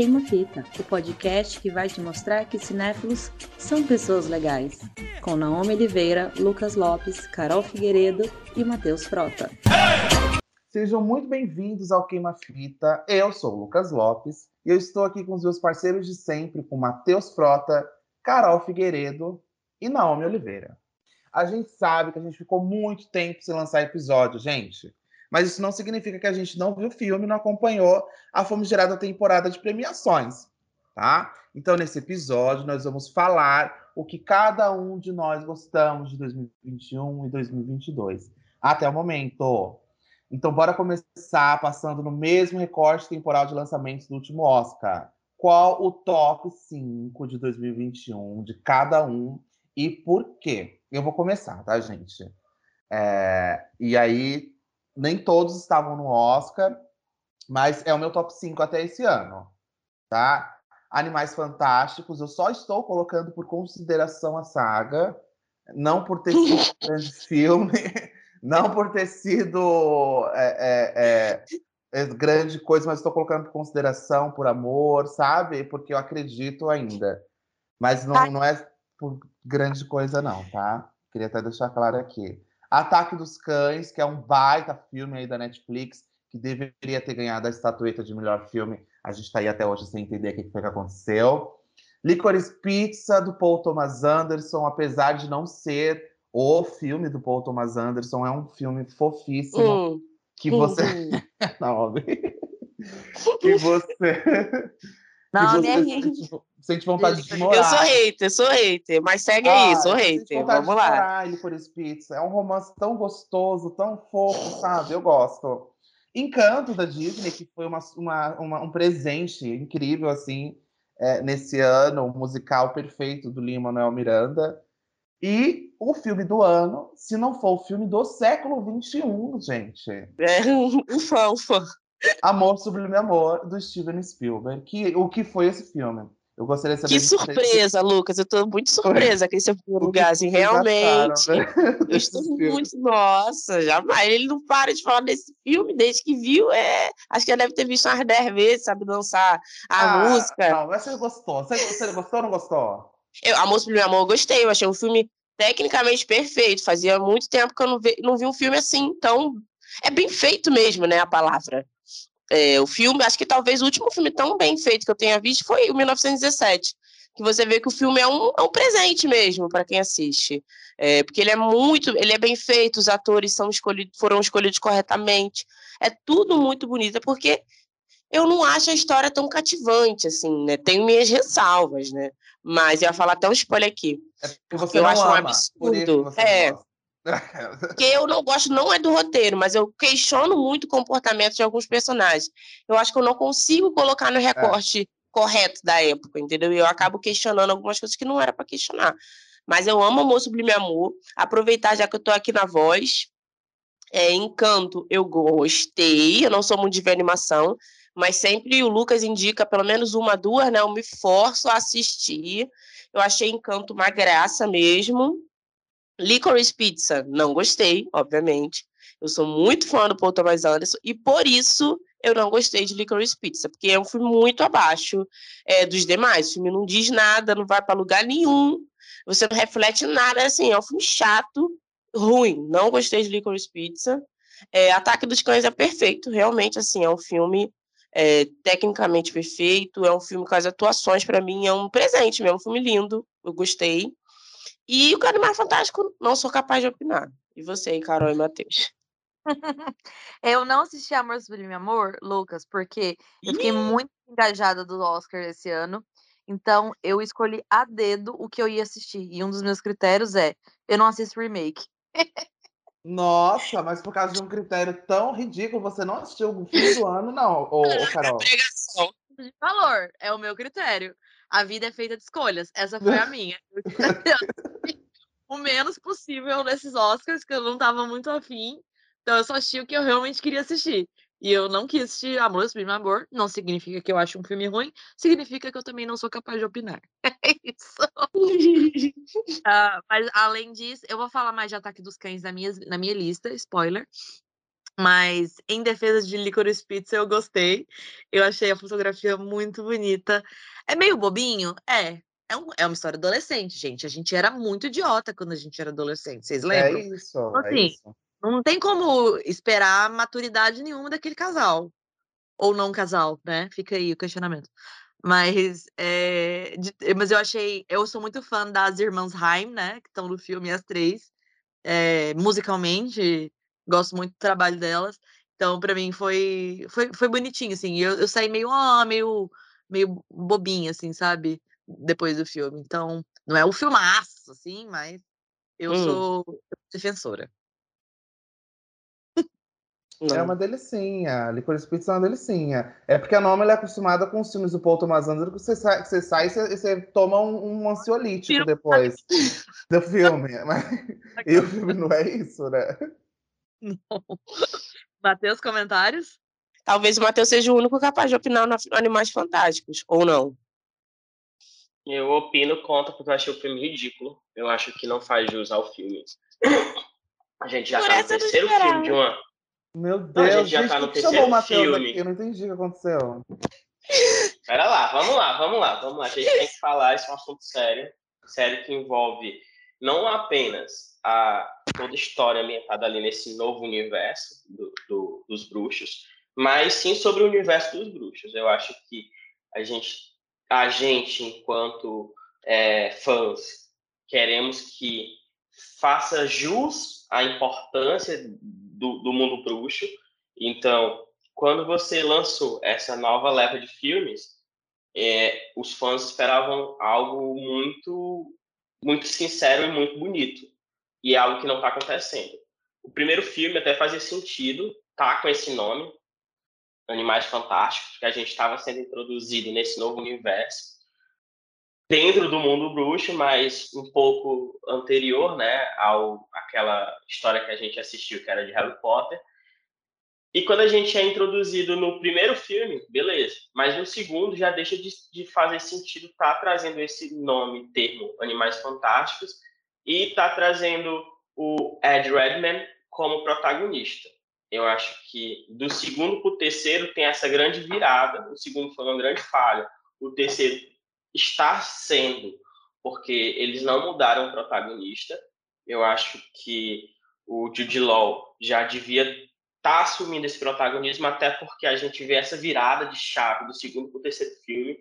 Queima Fita, o podcast que vai te mostrar que cinéfilos são pessoas legais. Com Naomi Oliveira, Lucas Lopes, Carol Figueiredo e Matheus Frota. Sejam muito bem-vindos ao Queima Fita. Eu sou o Lucas Lopes e eu estou aqui com os meus parceiros de sempre, com Matheus Frota, Carol Figueiredo e Naomi Oliveira. A gente sabe que a gente ficou muito tempo sem lançar episódio, gente. Mas isso não significa que a gente não viu o filme, não acompanhou a famigerada temporada de premiações, tá? Então, nesse episódio, nós vamos falar o que cada um de nós gostamos de 2021 e 2022. Até o momento. Então, bora começar passando no mesmo recorte temporal de lançamentos do último Oscar. Qual o top 5 de 2021 de cada um e por quê? Eu vou começar, tá, gente? É, e aí, nem todos estavam no Oscar, mas é o meu top 5 até esse ano, tá? Animais Fantásticos, eu só estou colocando por consideração a saga, não por ter sido um grande filme, não por ter sido é, é, é, grande coisa, mas estou colocando por consideração, por amor, sabe? Porque eu acredito ainda. Mas não, não é por grande coisa, não, tá? Queria até deixar claro aqui. Ataque dos Cães, que é um baita filme aí da Netflix, que deveria ter ganhado a estatueta de melhor filme. A gente está aí até hoje sem entender o que foi que aconteceu. Licorice Pizza, do Paul Thomas Anderson, apesar de não ser o filme do Paul Thomas Anderson, é um filme fofíssimo. Hum. Que você. Hum. não, que você. Não, você sente vontade de morar. Eu sou hater, sou hater, mas segue ah, aí, sou hater. Vamos lá. Por Pizza. É um romance tão gostoso, tão fofo, sabe? Eu gosto. Encanto da Disney, que foi uma, uma, uma um presente incrível, assim, é, nesse ano, um musical perfeito do Lima Manuel Miranda. E o filme do ano, se não for o filme do século XXI, gente. É, ufa, ufa. Amor Sublime Amor, do Steven Spielberg. Que, o que foi esse filme? Eu gostaria de saber. Que surpresa, Lucas. Eu estou muito surpresa com esse lugar, assim, realmente. Né? Eu estou muito. Nossa, jamais. Ele não para de falar desse filme desde que viu. É... Acho que já deve ter visto umas 10 vezes, sabe, dançar a ah, música. Não, mas você gostou. Você, você gostou ou não gostou? Eu, Amor Sublime Amor, eu gostei. Eu achei um filme tecnicamente perfeito. Fazia muito tempo que eu não vi, não vi um filme assim. Então, é bem feito mesmo, né, a palavra. É, o filme, acho que talvez o último filme tão bem feito que eu tenha visto foi o 1917. Que você vê que o filme é um, é um presente mesmo para quem assiste. É, porque ele é muito, ele é bem feito, os atores são escolhidos, foram escolhidos corretamente. É tudo muito bonito, é porque eu não acho a história tão cativante, assim, né? Tenho minhas ressalvas, né? Mas eu ia falar até um spoiler aqui. É porque eu acho um absurdo. É, porque eu não gosto, não é do roteiro, mas eu questiono muito o comportamento de alguns personagens. Eu acho que eu não consigo colocar no é. recorte é. correto da época, entendeu? E eu acabo questionando algumas coisas que não era para questionar. Mas eu amo Amor Sublime Amor. Aproveitar, já que eu tô aqui na voz. É, Encanto, eu gostei. Eu não sou muito de ver animação, mas sempre o Lucas indica pelo menos uma, duas, né? Eu me forço a assistir. Eu achei Encanto uma graça mesmo. Licorice Pizza, não gostei, obviamente. Eu sou muito fã do Paul Thomas Anderson e por isso eu não gostei de Licorice Pizza, porque é um filme muito abaixo é, dos demais. O filme não diz nada, não vai para lugar nenhum, você não reflete nada, assim, é um filme chato, ruim. Não gostei de Licorice Pizza. É, Ataque dos Cães é perfeito, realmente, assim, é um filme é, tecnicamente perfeito, é um filme com as atuações, para mim, é um presente mesmo, um filme lindo, eu gostei. E o Animal Fantástico, não sou capaz de opinar. E você, Carol e Matheus? eu não assisti Amor Sublime Amor, Lucas, porque eu fiquei muito engajada do Oscar esse ano. Então, eu escolhi a dedo o que eu ia assistir. E um dos meus critérios é: eu não assisto remake. Nossa, mas por causa de um critério tão ridículo, você não assistiu o fim do ano, não, ô, ô Carol. É de valor, é o meu critério. A vida é feita de escolhas. Essa foi a minha. o menos possível nesses Oscars, que eu não tava muito afim. Então eu só assisti o que eu realmente queria assistir. E eu não quis assistir Amor, Sublime Amor. Não significa que eu acho um filme ruim, significa que eu também não sou capaz de opinar. É isso. uh, mas além disso, eu vou falar mais de Ataque dos Cães na minha, na minha lista, spoiler. Mas em defesa de Licorice Pizza eu gostei. Eu achei a fotografia muito bonita. É meio bobinho? É. É, um, é uma história adolescente, gente. A gente era muito idiota quando a gente era adolescente. Vocês É lembram? isso, Assim, é isso. Não tem como esperar maturidade nenhuma daquele casal. Ou não casal, né? Fica aí o questionamento. Mas, é, de- mas eu achei. Eu sou muito fã das irmãs Haim, né? Que estão no filme, as três. É, musicalmente, gosto muito do trabalho delas. Então, pra mim, foi, foi, foi bonitinho, assim. Eu, eu saí meio, ah, meio, meio bobinha, assim, sabe? Depois do filme. Então, não é um filmaço, assim, mas eu Hum. sou defensora. É Não. uma delicinha. Licorice Pizza é uma delicinha. É porque a Noma é acostumada com os filmes do Paul Thomas Anderson, que você sai, que você sai e você, você toma um, um ansiolítico depois do filme. Mas, e o filme não é isso, né? Matheus, comentários? Talvez o Matheus seja o único capaz de opinar no Animais Fantásticos, ou não. Eu opino contra porque eu achei o filme ridículo. Eu acho que não faz jus ao filme. A gente já Por tá no não terceiro filme de uma. Meu a Deus, gente já gente, tá no terceiro Matheus filme. aqui? Eu não entendi o que aconteceu. Pera lá, vamos lá, vamos lá, vamos lá. A gente tem que falar, isso é um assunto sério. Sério que envolve não apenas a toda a história ambientada ali nesse novo universo do- do- dos bruxos, mas sim sobre o universo dos bruxos. Eu acho que a gente, a gente enquanto é, fãs, queremos que faça jus à importância do, do mundo bruxo. Então, quando você lançou essa nova leva de filmes, é, os fãs esperavam algo muito, muito sincero e muito bonito. E é algo que não está acontecendo. O primeiro filme até fazia sentido, tá com esse nome, Animais Fantásticos, que a gente estava sendo introduzido nesse novo universo dentro do mundo bruxo, mas um pouco anterior, né, ao aquela história que a gente assistiu que era de Harry Potter. E quando a gente é introduzido no primeiro filme, beleza, mas no segundo já deixa de, de fazer sentido estar trazendo esse nome, termo, Animais Fantásticos, e tá trazendo o Ed Redman como protagonista. Eu acho que do segundo para o terceiro tem essa grande virada. O segundo foi uma grande falha. O terceiro está sendo, porque eles não mudaram o protagonista. Eu acho que o Jude Law já devia estar tá assumindo esse protagonismo, até porque a gente vê essa virada de chave do segundo para o terceiro filme,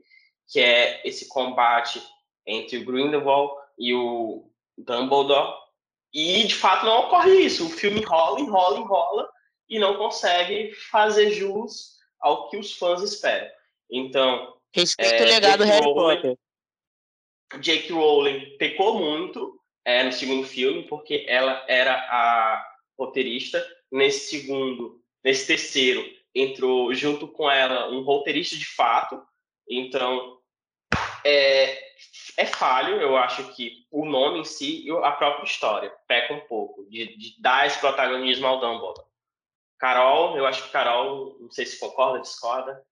que é esse combate entre o Grindelwald e o Dumbledore. E, de fato, não ocorre isso. O filme enrola, enrola, enrola e não consegue fazer jus ao que os fãs esperam. Então, Respeito É, o legado do J.K. Harry Rowling. Potter. Jake Rowling pecou muito é, no segundo filme, porque ela era a roteirista. Nesse segundo, nesse terceiro, entrou junto com ela um roteirista de fato. Então, é, é falho, eu acho que o nome em si e a própria história peca um pouco de, de dar esse protagonismo ao Dumbledore. Carol, eu acho que Carol, não sei se concorda, discorda.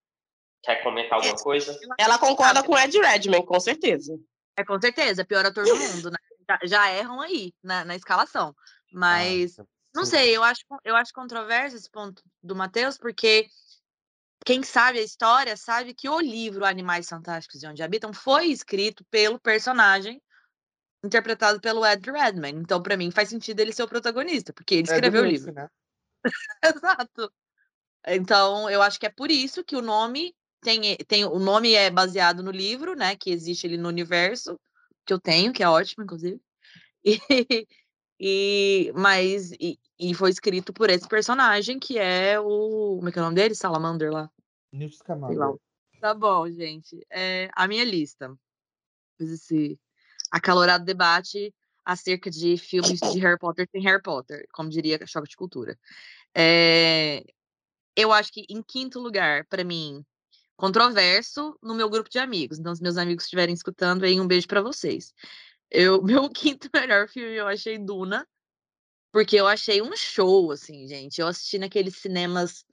Quer comentar alguma coisa? Ela concorda com o Ed Redman, com certeza. É com certeza, pior ator do mundo, né? Já, já erram aí na, na escalação. Mas, não sei, eu acho, eu acho controverso esse ponto do Matheus, porque quem sabe a história sabe que o livro Animais Fantásticos e Onde Habitam foi escrito pelo personagem interpretado pelo Ed Redman. Então, para mim, faz sentido ele ser o protagonista, porque ele É escreveu o Lucy, livro. né? Exato. Então, eu acho que é por isso que o nome tem, tem o nome é baseado no livro, né, que existe ali no universo que eu tenho, que é ótimo, inclusive. E, e mas e, e foi escrito por esse personagem que é o como é que é o nome dele? Salamander lá. Newt. Scamander. Tá bom, gente. É, a minha lista. Fiz esse acalorado debate acerca de filmes de Harry Potter sem Harry Potter, como diria Choque de Cultura. É, eu acho que em quinto lugar, para mim, controverso no meu grupo de amigos. Então, se meus amigos estiverem escutando aí, um beijo para vocês. Eu, meu quinto melhor filme eu achei Duna, porque eu achei um show, assim, gente. Eu assisti naqueles cinemas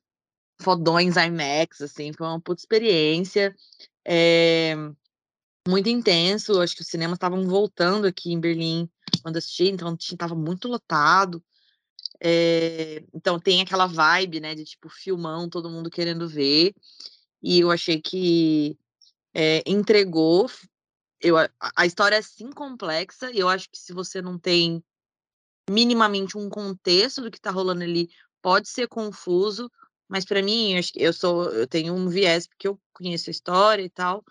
fodões IMAX, assim, foi uma puta experiência. É, muito intenso. Acho que os cinemas estavam voltando aqui em Berlim quando assisti, então estava muito lotado. É, então tem aquela vibe, né, de tipo filmão, todo mundo querendo ver. E eu achei que é, entregou. Eu, a, história é sim complexa, e eu acho que se você não tem minimamente um contexto do que está rolando ali, pode ser confuso, mas para mim, eu sou, eu tenho um viés porque eu conheço a história e tal,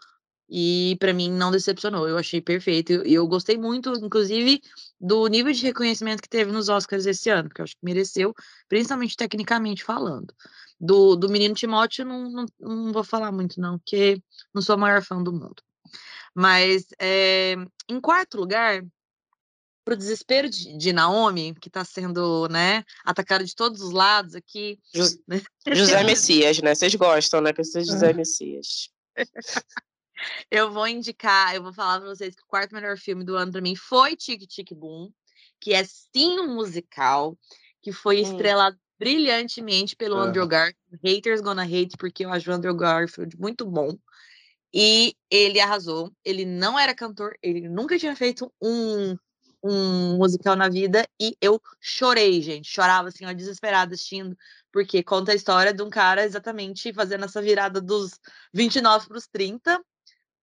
e para mim não decepcionou. Eu achei perfeito e eu, eu, gostei muito, inclusive, do nível de reconhecimento que teve nos Oscars esse ano, porque eu acho que mereceu, principalmente tecnicamente falando. Do, do menino Timóteo, não, não, não vou falar muito, não, porque não sou a maior fã do mundo. Mas é, em quarto lugar, para o desespero de, de, Naomi, que está sendo né, atacada de todos os lados aqui. Né? José Messias, né? Vocês gostam, né? Pessoas de José. Messias. eu vou indicar, eu vou falar para vocês que o quarto melhor filme do ano para mim foi Tic Tic Boom, que é sim um musical, que foi hum. estrelado brilhantemente pelo Andrew Garfield. Haters gonna hate, porque eu acho o Andrew Garfield muito bom. E ele arrasou. Ele não era cantor, ele nunca tinha feito um um musical na vida e eu chorei, gente. Chorava assim, ó, desesperada assistindo, porque conta a história de um cara exatamente fazendo essa virada dos 29 para os 30,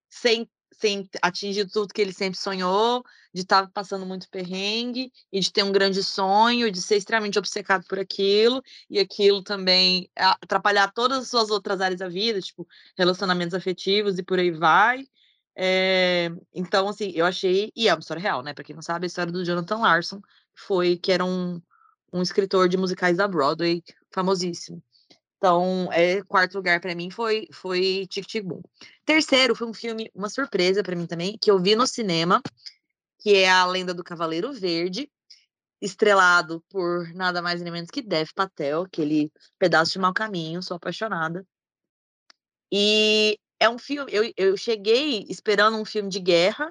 sem, sem atingir tudo que ele sempre sonhou, de estar tá passando muito perrengue e de ter um grande sonho, de ser extremamente obcecado por aquilo e aquilo também atrapalhar todas as suas outras áreas da vida, tipo relacionamentos afetivos e por aí vai. É, então, assim, eu achei. E é uma história real, né? Pra quem não sabe, a história do Jonathan Larson foi que era um, um escritor de musicais da Broadway famosíssimo. Então, é, quarto lugar para mim foi foi Tic Tic Boom. Terceiro foi um filme, uma surpresa para mim também, que eu vi no cinema, que é A Lenda do Cavaleiro Verde, estrelado por nada mais nem menos que Dev Patel, aquele pedaço de mau caminho, sou apaixonada. E é um filme. Eu, eu cheguei esperando um filme de guerra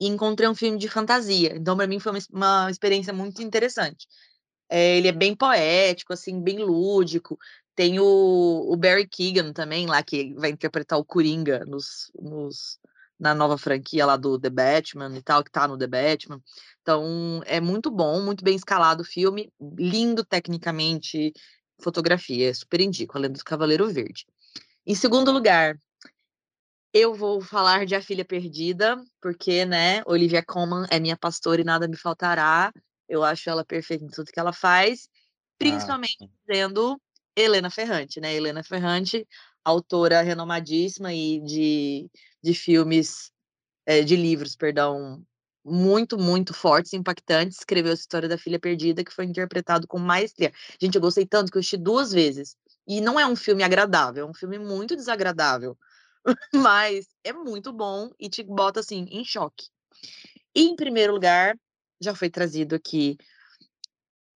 e encontrei um filme de fantasia. Então, para mim, foi uma, uma, experiência muito interessante. É, ele é bem poético, assim, bem lúdico. Tem o, o, Barry Keegan também, lá, que vai interpretar o Coringa nos, nos, na nova franquia lá do The Batman e tal, que tá no The Batman. Então, é muito bom, muito bem escalado o filme, lindo tecnicamente, fotografia, super indico, além do Cavaleiro Verde. Em segundo lugar, eu vou falar de A Filha Perdida, porque, né, Olivia Colman é minha pastora e nada me faltará. Eu acho ela perfeita em tudo que ela faz, principalmente ah. sendo Helena Ferrante, né? Helena Ferrante, autora renomadíssima e de, de filmes, é, de livros, perdão, muito, muito fortes, impactantes. Escreveu a história da Filha Perdida, que foi interpretado com maestria. Gente, eu gostei tanto que eu assisti duas vezes. E não é um filme agradável, é um filme muito desagradável. mas é muito bom e te bota assim em choque. E em primeiro lugar, já foi trazido aqui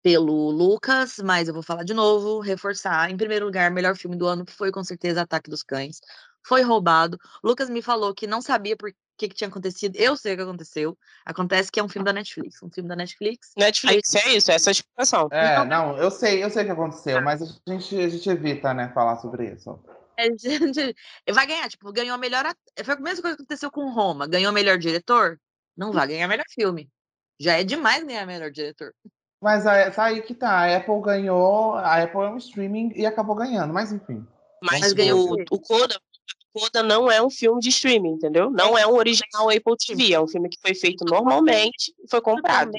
pelo Lucas, mas eu vou falar de novo, reforçar. Em primeiro lugar, melhor filme do ano foi com certeza Ataque dos Cães. Foi roubado. Lucas me falou que não sabia por que, que tinha acontecido. Eu sei o que aconteceu. Acontece que é um filme da Netflix. Um filme da Netflix. Netflix, Aí... é isso, essa é a explicação. É, então, não, eu sei, eu sei o que aconteceu, ah. mas a gente, a gente evita, né, falar sobre isso. É, gente, vai ganhar, tipo, ganhou a melhor. Foi a mesma coisa que aconteceu com Roma. Ganhou melhor diretor? Não vai ganhar melhor filme. Já é demais ganhar melhor diretor. Mas tá aí que tá. A Apple ganhou. A Apple é um streaming e acabou ganhando, mas enfim. Mas, mas ganhou o, o Coda. Coda não é um filme de streaming, entendeu? Não é um original Apple TV, é um filme que foi feito normalmente e foi comprado.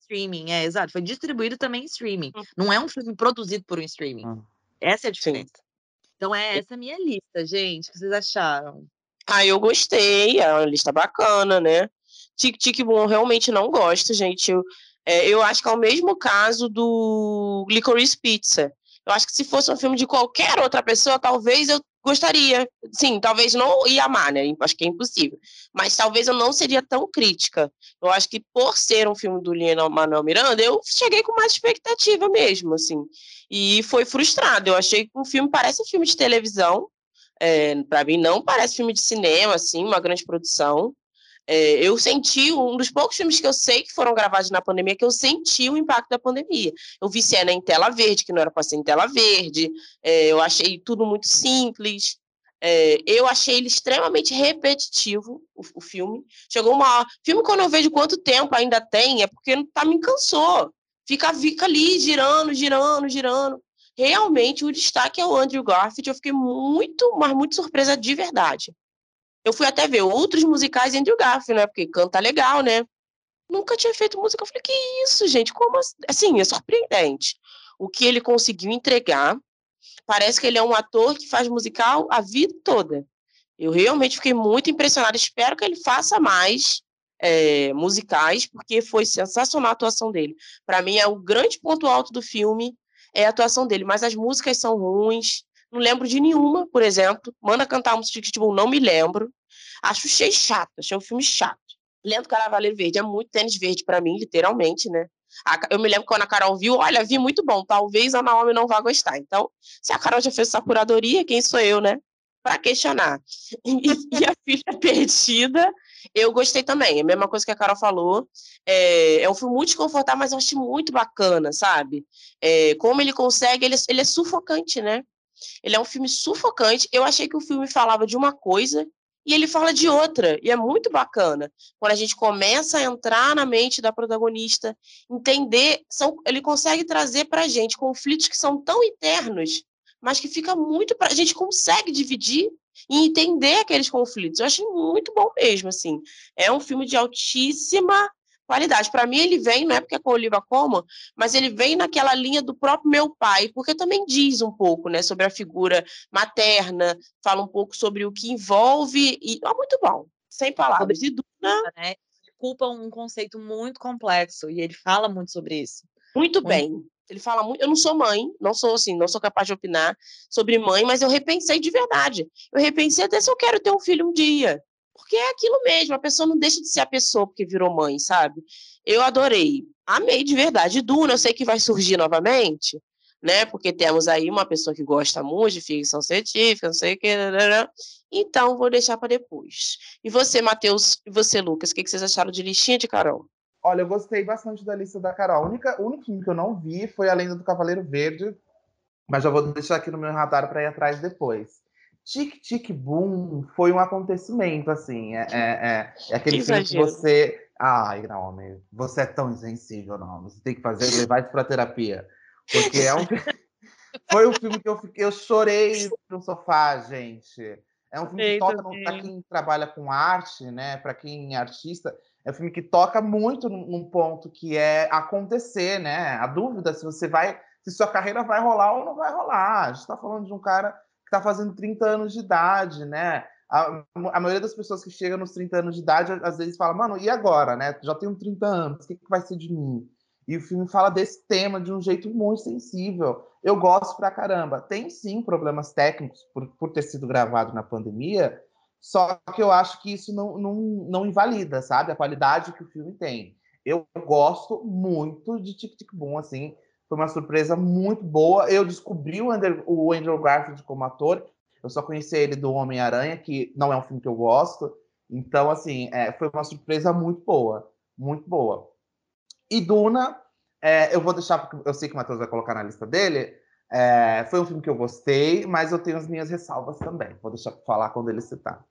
Streaming, é, exato. Foi distribuído também em streaming. Hum. Não é um filme produzido por um streaming. Hum. Essa é a diferença. Sim. Então é essa a minha lista, gente. O que vocês acharam? Ah, eu gostei. É uma lista bacana, né? Tic Tic Boom eu realmente não gosto, gente. Eu, é, eu acho que é o mesmo caso do Licorice Pizza. Eu acho que se fosse um filme de qualquer outra pessoa, talvez eu gostaria. Sim, talvez não ia amar, né? Acho que é impossível. Mas talvez eu não seria tão crítica. Eu acho que por ser um filme do Lino Manuel Miranda, eu cheguei com mais expectativa mesmo, assim. E foi frustrado. Eu achei que o filme parece um filme de televisão. É, para mim, não parece filme de cinema, assim, uma grande produção. É, eu senti um dos poucos filmes que eu sei que foram gravados na pandemia que eu senti o impacto da pandemia. Eu vi cena em tela verde, que não era para ser em tela verde, é, eu achei tudo muito simples. É, eu achei ele extremamente repetitivo, o, o, filme. Chegou uma. Filme, quando eu vejo quanto tempo ainda tem, é porque tá, me cansou. Fica, fica ali girando, girando, girando. Realmente o destaque é o Andrew Garfield. Eu fiquei muito, mas muito surpresa de verdade. Eu fui até ver outros musicais de Andrew Garfield, né? Porque canta legal, né? Nunca tinha feito música. Eu falei, que isso, gente? Como assim? É surpreendente. O que ele conseguiu entregar. Parece que ele é um ator que faz musical a vida toda. Eu realmente fiquei muito impressionada. Espero que ele faça mais é, musicais, porque foi sensacional a atuação dele. Para mim, é o grande ponto alto do filme é a atuação dele, mas as músicas são ruins. Não lembro de nenhuma, por exemplo. Manda cantar música que, tipo, não me lembro. Acho cheio chato, achei um filme chato. Lendo Caravaggio Verde é muito tênis verde para mim, literalmente, né? Eu me lembro quando a Carol viu, olha, vi muito bom, talvez a Naomi não vá gostar. Então, se a Carol já fez essa curadoria, quem sou eu, né? Para questionar. E, e, a filha perdida, eu gostei também. É a mesma coisa que a Carol falou. É, é um filme muito desconfortável, mas eu achei muito bacana, sabe? É, como ele consegue, ele, ele é sufocante, né? Ele é um filme sufocante. Eu achei que o filme falava de uma coisa e ele fala de outra, e é muito bacana. Quando a gente começa a entrar na mente da protagonista, entender, são, ele consegue trazer para a gente conflitos que são tão internos, mas que fica muito a gente consegue dividir e entender aqueles conflitos. Eu achei muito bom mesmo, assim. É um filme de altíssima qualidade. Para mim, ele vem, não é porque é com Oliva Como, mas ele vem naquela linha do próprio meu pai, porque também diz um pouco né, sobre a figura materna, fala um pouco sobre o que envolve, e é muito bom, sem palavras. E Duna. Né? Culpa um conceito muito complexo, e ele fala muito sobre isso. Muito, muito bem. Ele fala muito. Eu não sou mãe, não sou assim, não sou capaz de opinar sobre mãe, mas eu repensei de verdade. Eu repensei até se eu quero ter um filho um dia. Porque é aquilo mesmo, a pessoa não deixa de ser a pessoa porque virou mãe, sabe? Eu adorei, amei de verdade. Duna, eu sei que vai surgir novamente, né? Porque temos aí uma pessoa que gosta muito de ficção científica, não sei o que. Então, vou deixar para depois. E você, Matheus, e você, Lucas, o que vocês acharam de listinha de Carol? Olha, eu gostei bastante da lista da Carol. O único, o único filme que eu não vi foi A Lenda do Cavaleiro Verde, mas já vou deixar aqui no meu radar para ir atrás depois. Tic Tic Boom foi um acontecimento, assim. É, é, é, é aquele que filme que você. Ai, Naomi, você é tão insensível, não. Você tem que fazer, levar isso pra terapia. Porque é um. foi um filme que eu, fiquei, eu chorei no sofá, gente. É um filme que toca para quem trabalha com arte, né? Para quem é artista, é um filme que toca muito num ponto que é acontecer, né? A dúvida se você vai, se sua carreira vai rolar ou não vai rolar. A gente está falando de um cara que está fazendo 30 anos de idade, né? A, a, maioria das pessoas que chegam nos 30 anos de idade, às vezes fala, mano, e agora, né? Já tenho 30 anos, o que, que vai ser de mim? E o filme fala desse tema de um jeito muito sensível. Eu gosto pra caramba. Tem sim problemas técnicos por, por ter sido gravado na pandemia, só que eu acho que isso não, não, não invalida, sabe? A qualidade que o filme tem. Eu gosto muito de Tic Tic Boom, assim. Foi uma surpresa muito boa. Eu descobri o Andrew, o Andrew Garfield como ator. Eu só conheci ele do Homem-Aranha, que não é um filme que eu gosto. Então, assim, é, foi uma surpresa muito boa. Muito boa. E Duna, é, eu vou deixar, porque eu sei que o Matheus vai colocar na lista dele. É, foi um filme que eu gostei, mas eu tenho as minhas ressalvas também. Vou deixar para falar quando ele citar.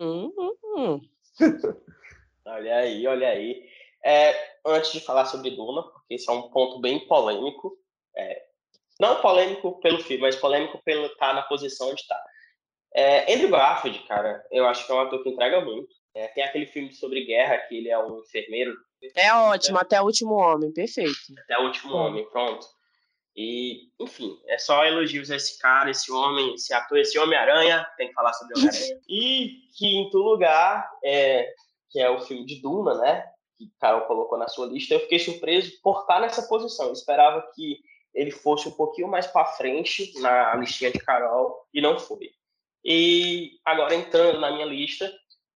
Uhum. olha aí, olha aí. É, antes de falar sobre Duna, porque esse é um ponto bem polêmico, é, não polêmico pelo filme, mas polêmico pelo estar tá na posição onde está. É, Andrew Garfield, cara, eu acho que é um ator que entrega muito. É, tem aquele filme sobre guerra que ele é um enfermeiro. É ótimo, até o último homem, perfeito. Até o último homem, pronto. E, enfim, é só elogios a esse cara, esse homem, esse ator, esse Homem-Aranha, tem que falar sobre Homem-Aranha. e quinto lugar, é, que é o filme de Duna, né? Que Carol colocou na sua lista, eu fiquei surpreso por estar nessa posição. Eu esperava que ele fosse um pouquinho mais para frente na listinha de Carol e não foi. E agora entrando na minha lista,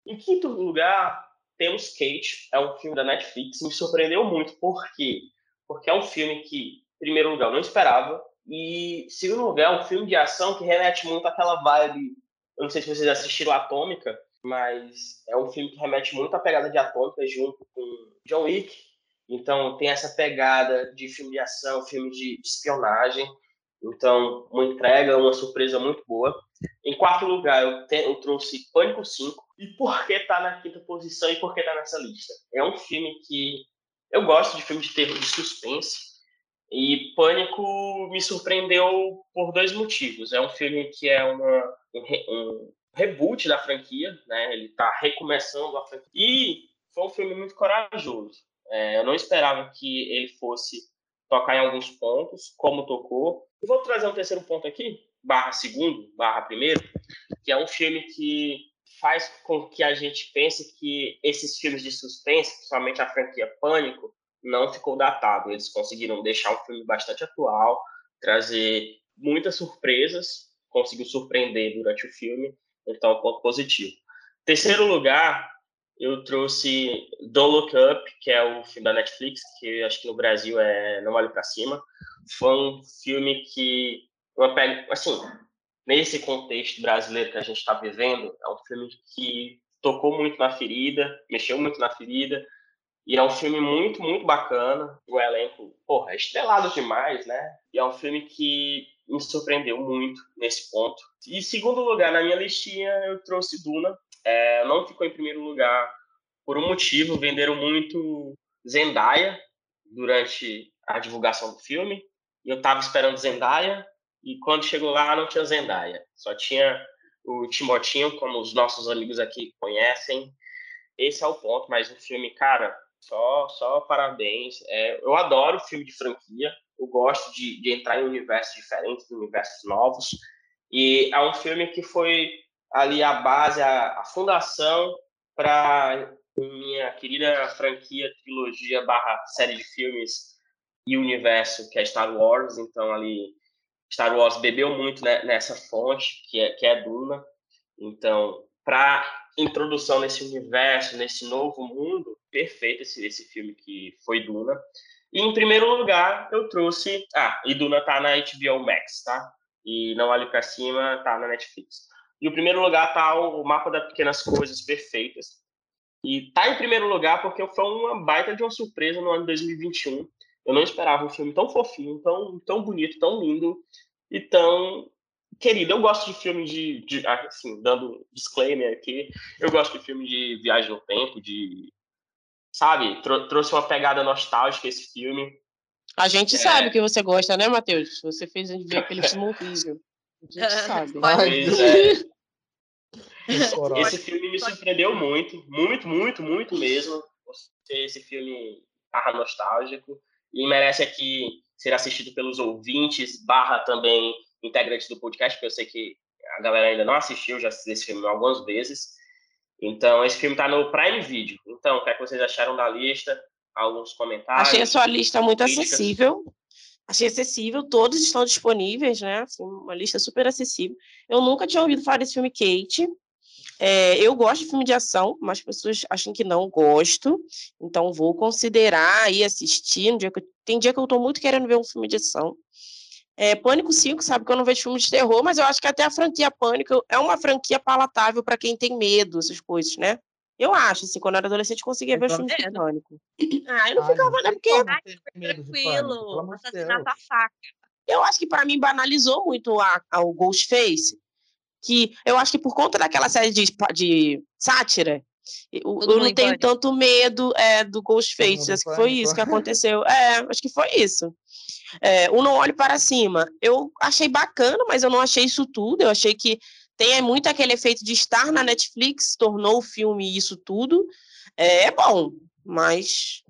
em quinto lugar temos Kate, é um filme da Netflix, me surpreendeu muito por quê? Porque é um filme que, em primeiro lugar, eu não esperava e, em segundo lugar, é um filme de ação que remete muito àquela vibe, eu não sei se vocês assistiram Atômica, mas é um filme que remete muito à pegada de Atômica junto com John Wick. Então tem essa pegada de filme de ação, filme de espionagem. Então, uma entrega, uma surpresa muito boa. Em quarto lugar, eu, te, eu trouxe Pânico 5. E por que tá na quinta posição e por que tá nessa lista? É um filme que eu gosto de filmes de terror de suspense. E Pânico me surpreendeu por dois motivos. É um filme que é uma, um, reboot da franquia, né? Ele está recomeçando a franquia. E foi um filme muito corajoso. É, eu não esperava que ele fosse tocar em alguns pontos, como tocou. E vou trazer um terceiro ponto aqui, barra segundo, barra primeiro, que é um filme que faz com que a gente pense que esses filmes de suspense, principalmente a franquia Pânico, não ficou datado. Eles conseguiram deixar um filme bastante atual, trazer muitas surpresas, conseguiu surpreender durante o filme, então é um ponto positivo. Terceiro lugar, eu trouxe Don't Look Up, que é o filme da Netflix, que acho que no Brasil é Não Olhe para Cima. Foi um filme que, assim, nesse contexto brasileiro que a gente está vivendo, é um filme que tocou muito na ferida, mexeu muito na ferida, e é um filme muito, muito bacana. O elenco, porra, é estrelado demais, né? E é um filme que me surpreendeu muito nesse ponto. E segundo lugar, na minha listinha, eu trouxe Duna. É, não ficou em primeiro lugar por um motivo. Venderam muito Zendaya durante a divulgação do filme. E eu tava esperando Zendaya. E quando chegou lá, não tinha Zendaya. Só tinha o Timotinho, como os nossos amigos aqui conhecem. Esse é o ponto. Mas o filme, cara, só, só parabéns. É, eu adoro filme de franquia. Eu gosto de, de entrar em universos diferentes, universos novos. E é um filme que foi ali a base, a, a fundação para minha querida franquia, trilogia barra série de filmes e universo, que é Star Wars. Então, ali, Star Wars bebeu muito né, nessa fonte, que é, que é Duna. Então, para introdução nesse universo, nesse novo mundo, perfeito esse, esse filme que foi Duna. E em primeiro lugar, eu trouxe. Ah, e Duna tá na HBO Max, tá? E Não Olhe para Cima tá na Netflix. E o primeiro lugar tá o Mapa das Pequenas Coisas Perfeitas. E tá em primeiro lugar porque foi uma baita de uma surpresa no ano 2021. Eu não esperava um filme tão fofinho, tão, tão bonito, tão lindo e tão querido. Eu gosto de filme de, de assim, dando disclaimer aqui, eu gosto de filme de viagem no tempo, de sabe, trou trouxe uma pegada nostálgica esse filme. A gente é... sabe que você gosta, né, Matheus? Você fez a gente ver aquele filme horrível. A gente sabe. Mas, é... esse filme me surpreendeu muito, muito, muito, muito mesmo. Esse filme barra nostálgico e merece aqui ser assistido pelos ouvintes, barra também integrantes do podcast, porque eu sei que a galera ainda não assistiu, já assisti esse filme algumas vezes. Então, esse filme está no Prime Video. Então, o que, é que vocês acharam da lista? Alguns comentários? Achei a sua lista muito críticas. acessível. Achei acessível, todos estão disponíveis, né? Assim, uma lista super acessível. Eu nunca tinha ouvido falar desse filme Kate. É, eu gosto de filme de ação, mas pessoas acham que não gosto. Então, vou considerar e assistir. Um dia que eu... Tem dia que eu estou muito querendo ver um filme de ação. É, Pânico 5, sabe que eu não vejo filme de terror, mas eu acho que até a franquia Pânico é uma franquia palatável para quem tem medo, essas coisas, né? Eu acho, assim, quando eu era adolescente, eu conseguia ver filmes de pânico. Ah, eu não Ai, ficava, né? Porque. tranquilo, assassinato a faca. Eu acho que para mim banalizou muito a, a, o Ghostface, que eu acho que por conta daquela série de, de sátira, eu, eu não tenho tanto medo é, do Ghostface. Acho que foi isso que aconteceu. É, acho que foi isso. É, o Não Olhe Para Cima, eu achei bacana, mas eu não achei isso tudo. Eu achei que tem muito aquele efeito de estar na Netflix, tornou o filme isso tudo. É, é bom, mas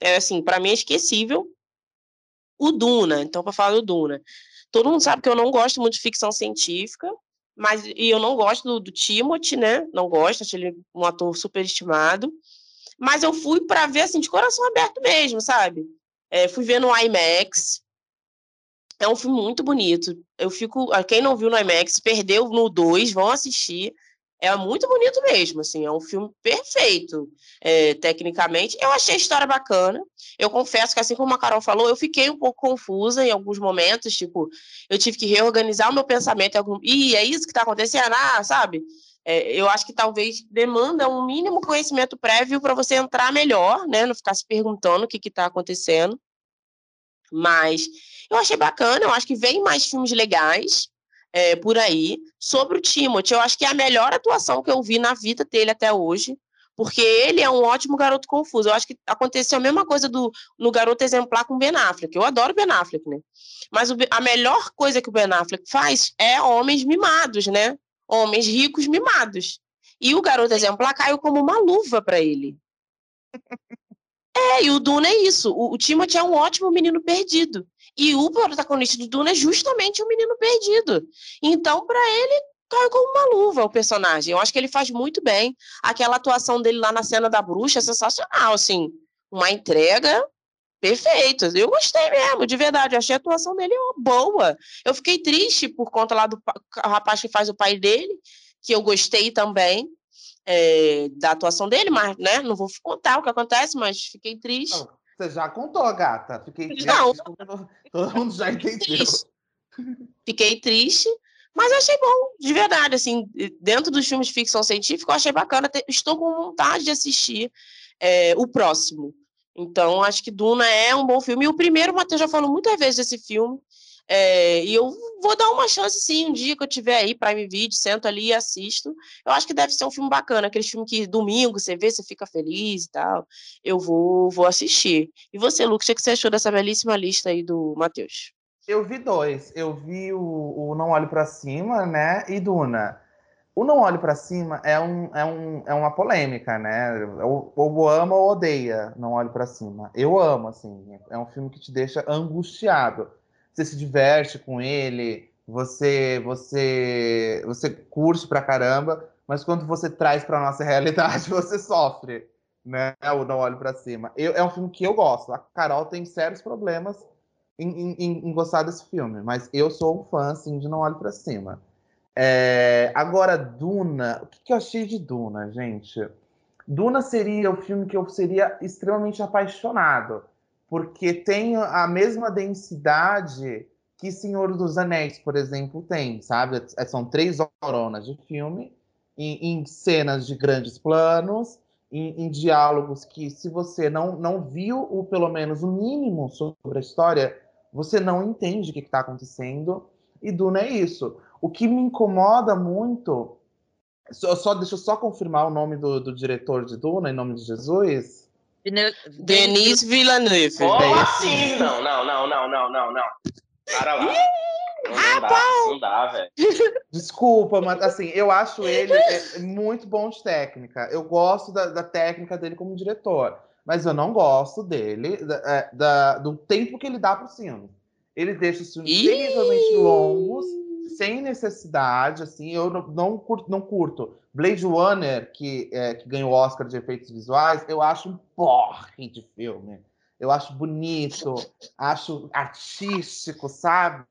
é assim, para mim é esquecível. O Duna, então para falar do Duna. Todo mundo sabe que eu não gosto muito de ficção científica, mas e eu não gosto do, do Timothy, né? Não gosto, acho ele um ator super estimado. Mas eu fui para ver assim de coração aberto mesmo, sabe? É, fui ver no IMAX. É um filme muito bonito. Eu fico. Quem não viu no IMAX, perdeu no 2, vão assistir. É muito bonito mesmo, assim, é um filme perfeito, é, tecnicamente. Eu achei a história bacana. Eu confesso que, assim como a Carol falou, eu fiquei um pouco confusa em alguns momentos, tipo, eu tive que reorganizar o meu pensamento. Em algum... Ih, é isso que está acontecendo? Ah, sabe? É, eu acho que talvez demanda um mínimo conhecimento prévio para você entrar melhor, né? Não ficar se perguntando o que está acontecendo. Mas eu achei bacana, eu acho que vem mais filmes legais é, por aí. Sobre o Timothy, eu acho que é a melhor atuação que eu vi na vida dele até hoje, porque ele é um ótimo garoto confuso. Eu acho que aconteceu a mesma coisa do, no Garoto Exemplar com Ben Affleck. Eu adoro Ben Affleck, né? Mas o, a melhor coisa que o Ben Affleck faz é homens mimados, né? Homens ricos mimados. E o Garoto Exemplar caiu como uma luva para ele. É, e o Duna é isso. O, o Timothy é um ótimo menino perdido. E o protagonista do Duna é justamente um menino perdido. Então, para ele, caiu como uma luva o personagem. Eu acho que ele faz muito bem. Aquela atuação dele lá na cena da bruxa é sensacional, assim. Uma entrega perfeita. Eu gostei mesmo, de verdade. Eu achei a atuação dele boa. Eu fiquei triste por conta lá do rapaz que faz o pai dele, que eu gostei também. É, da atuação dele, mas né, não vou contar o que acontece, mas fiquei triste. Não, você já contou, gata. Fiquei triste. Não, todo mundo já entendeu. Triste. Fiquei triste, mas achei bom, de verdade, assim, dentro dos filmes de ficção científica, eu achei bacana, estou com vontade de assistir é, o próximo. Então, acho que Duna é um bom filme. E o primeiro, o Matheus já falou muitas vezes desse filme. É, e eu vou dar uma chance, sim, um dia que eu tiver aí, Prime Video, sento ali e assisto. Eu acho que deve ser um filme bacana, aquele filme que domingo você vê, você fica feliz e tal. Eu vou, vou assistir. E você, Lucas, o que você achou dessa belíssima lista aí do Matheus? Eu vi dois. Eu vi o, o Não Olhe para Cima, né? E Duna. O Não Olhe para Cima é, um, é, um, é uma polêmica, né? Ou, ou ama ou odeia Não Olhe para Cima. Eu amo, assim. É um filme que te deixa angustiado. Você se diverte com ele, você você você curte pra caramba, mas quando você traz pra nossa realidade, você sofre, né? O Não Olhe para Cima. Eu, é um filme que eu gosto. A Carol tem sérios problemas em, em, em, gostar desse filme, mas eu sou um fã, assim, de Não Olhe para Cima. É, agora, Duna, o que, que eu achei de Duna, gente? Duna seria o filme que eu seria extremamente apaixonado, porque tem a mesma densidade que Senhor dos Anéis, por exemplo, tem, sabe? É, são três horas de filme, em, em cenas de grandes planos, em, em, diálogos que, se você não, não viu, ou pelo menos o mínimo sobre a história, você não entende o que está acontecendo. E Duna é isso. O que me incomoda muito. Só, só, deixa eu só confirmar o nome do, do diretor de Duna, em nome de Jesus. Denis Villeneuve. Como assim? Não, não, não, não, não, não, não. Para lá. Não, não dá, não dá, velho. Desculpa, mas assim, eu acho ele é, muito bom de técnica. Eu gosto da, da técnica dele como diretor mas eu não gosto dele, da, é, da, do tempo que ele dá para os filmes. Ele deixa os filmes terrivelmente longos, sem necessidade, assim, eu não, não, curto, não curto. Blade Runner, que, é, que ganhou o Oscar de efeitos visuais, eu acho um porre de filme. Eu acho bonito, acho artístico, sabe?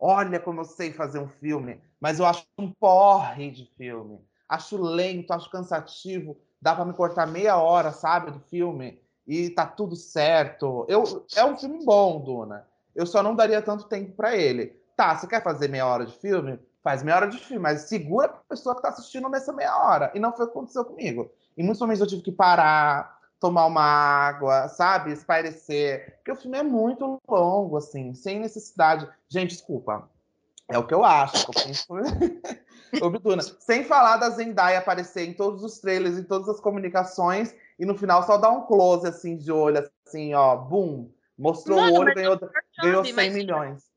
Olha como eu sei fazer um filme, mas eu acho um porre de filme. Acho lento, acho cansativo dá para me cortar meia hora, sabe, do filme e tá tudo certo. Eu, é um filme bom, Duna. Eu só não daria tanto tempo para ele. Tá, você quer fazer meia hora de filme? Faz meia hora de filme, mas segura a pessoa que tá assistindo nessa meia hora. E não foi o que aconteceu comigo. Em muitos momentos eu tive que parar, tomar uma água, sabe? Espairecer. Porque o filme é muito longo, assim, sem necessidade. Gente, desculpa. É o que eu acho. Que eu penso... Sem falar da Zendaya aparecer em todos os trailers, em todas as comunicações, e no final só dar um close assim de olho, assim, ó, bum. Mostrou Mano, o olho ganhou, ganhou 100 milhões.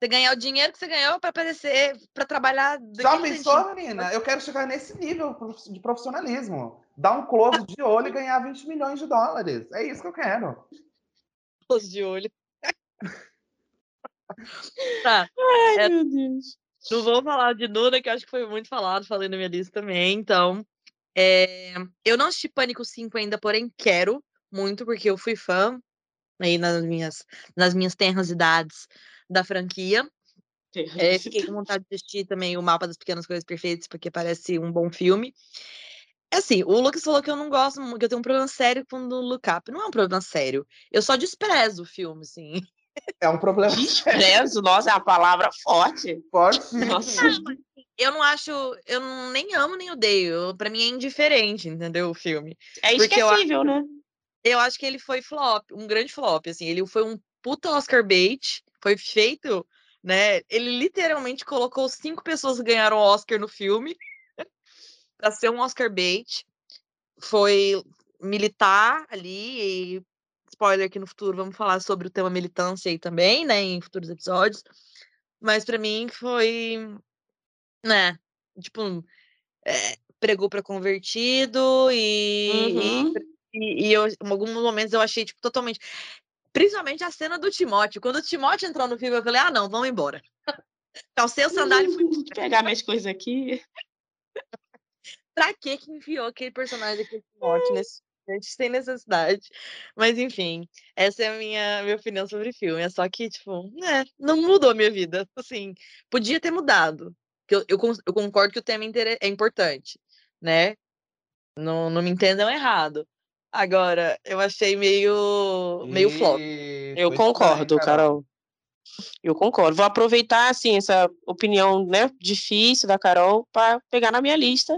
Você ganhar o dinheiro que você ganhou para aparecer, para trabalhar. Já pensou, menina? Eu quero chegar nesse nível de profissionalismo. Dar um close de olho e ganhar 20 milhões de dólares. É isso que eu quero. Close de olho. tá. Ai, é... meu Deus. Não vou falar de Duna, que eu acho que foi muito falado, falei na minha lista também. Então, é... eu não assisti Pânico 5 ainda, porém quero muito, porque eu fui fã aí nas minhas, nas minhas tenras idades da franquia. É, fiquei com vontade de assistir também o Mapa das Pequenas Coisas Perfeitas, porque parece um bom filme. É assim, o Lucas falou que eu não gosto, que eu tenho um problema sério com o Look Up. Não é um problema sério. Eu só desprezo o filme, assim. É um problema. Desprezo, nossa, é uma palavra forte. Forte. Nossa. Eu não acho, eu não, nem amo nem odeio. Para mim é indiferente, entendeu? O filme. É esquecível, eu, né? Eu acho que ele foi flop, um grande flop, assim. Ele foi um puta Oscar bait. Foi feito, né? Ele literalmente colocou cinco pessoas que ganharam Oscar no filme para ser um Oscar bait. foi militar ali, e spoiler que no futuro vamos falar sobre o tema militância aí também, né, em futuros episódios. Mas para mim foi, né, tipo, é, pregou para convertido e, uhum. e, e, eu, em alguns momentos eu achei tipo totalmente, principalmente a cena do Timóteo. Quando o Timóteo entrou no filme, eu falei, ah, não, vamos embora. Calcei o sandália e fui pegar minhas coisas aqui. pra que que enviou aquele personagem aqui Timóteo nesse gente sem necessidade. Mas enfim, essa é a minha, minha opinião sobre o filme. É só que, tipo, é, não mudou a minha vida. Assim, podia ter mudado. Eu, eu, eu concordo que o tema é importante, né? Não, não me entendam errado. Agora, eu achei meio, meio flop. Eu concordo, Carol. Carol. Eu concordo. Vou aproveitar assim essa opinião, né, difícil da Carol para pegar na minha lista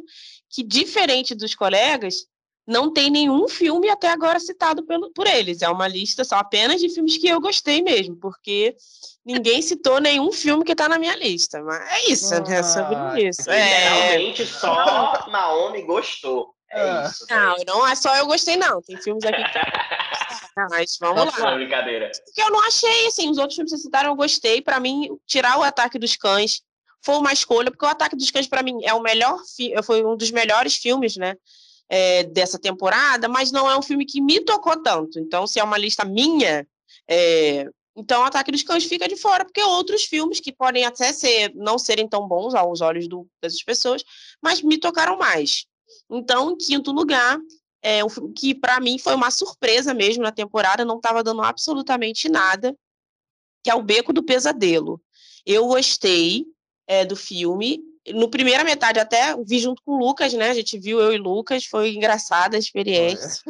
que diferente dos colegas, não tem nenhum filme até agora citado pelo, por eles. É uma lista só apenas de filmes que eu gostei mesmo, porque ninguém citou nenhum filme que está na minha lista. Mas é isso, ah, é sobre isso. Realmente é... só Naomi gostou. É ah. isso. Não, não é só eu gostei, não. Tem filmes aqui que. Mas vamos Nossa, lá. brincadeira. Que eu não achei, assim, os outros filmes que vocês citaram eu gostei. Para mim, tirar o Ataque dos Cães foi uma escolha, porque o Ataque dos Cães, para mim, é o melhor foi um dos melhores filmes, né? é, dessa temporada, mas não é um filme que me tocou tanto. Então, se é uma lista minha, é, então Ataque dos Cães fica de fora, porque outros filmes que podem até ser, não serem tão bons aos olhos do, dessas pessoas, mas me tocaram mais. Então, em quinto lugar, é um filme que para mim foi uma surpresa mesmo na temporada, não estava dando absolutamente nada, que é O Beco do Pesadelo. Eu gostei é, do filme, no primeira metade até vi junto com o Lucas, né? A gente viu eu e Lucas, foi engraçada a experiência.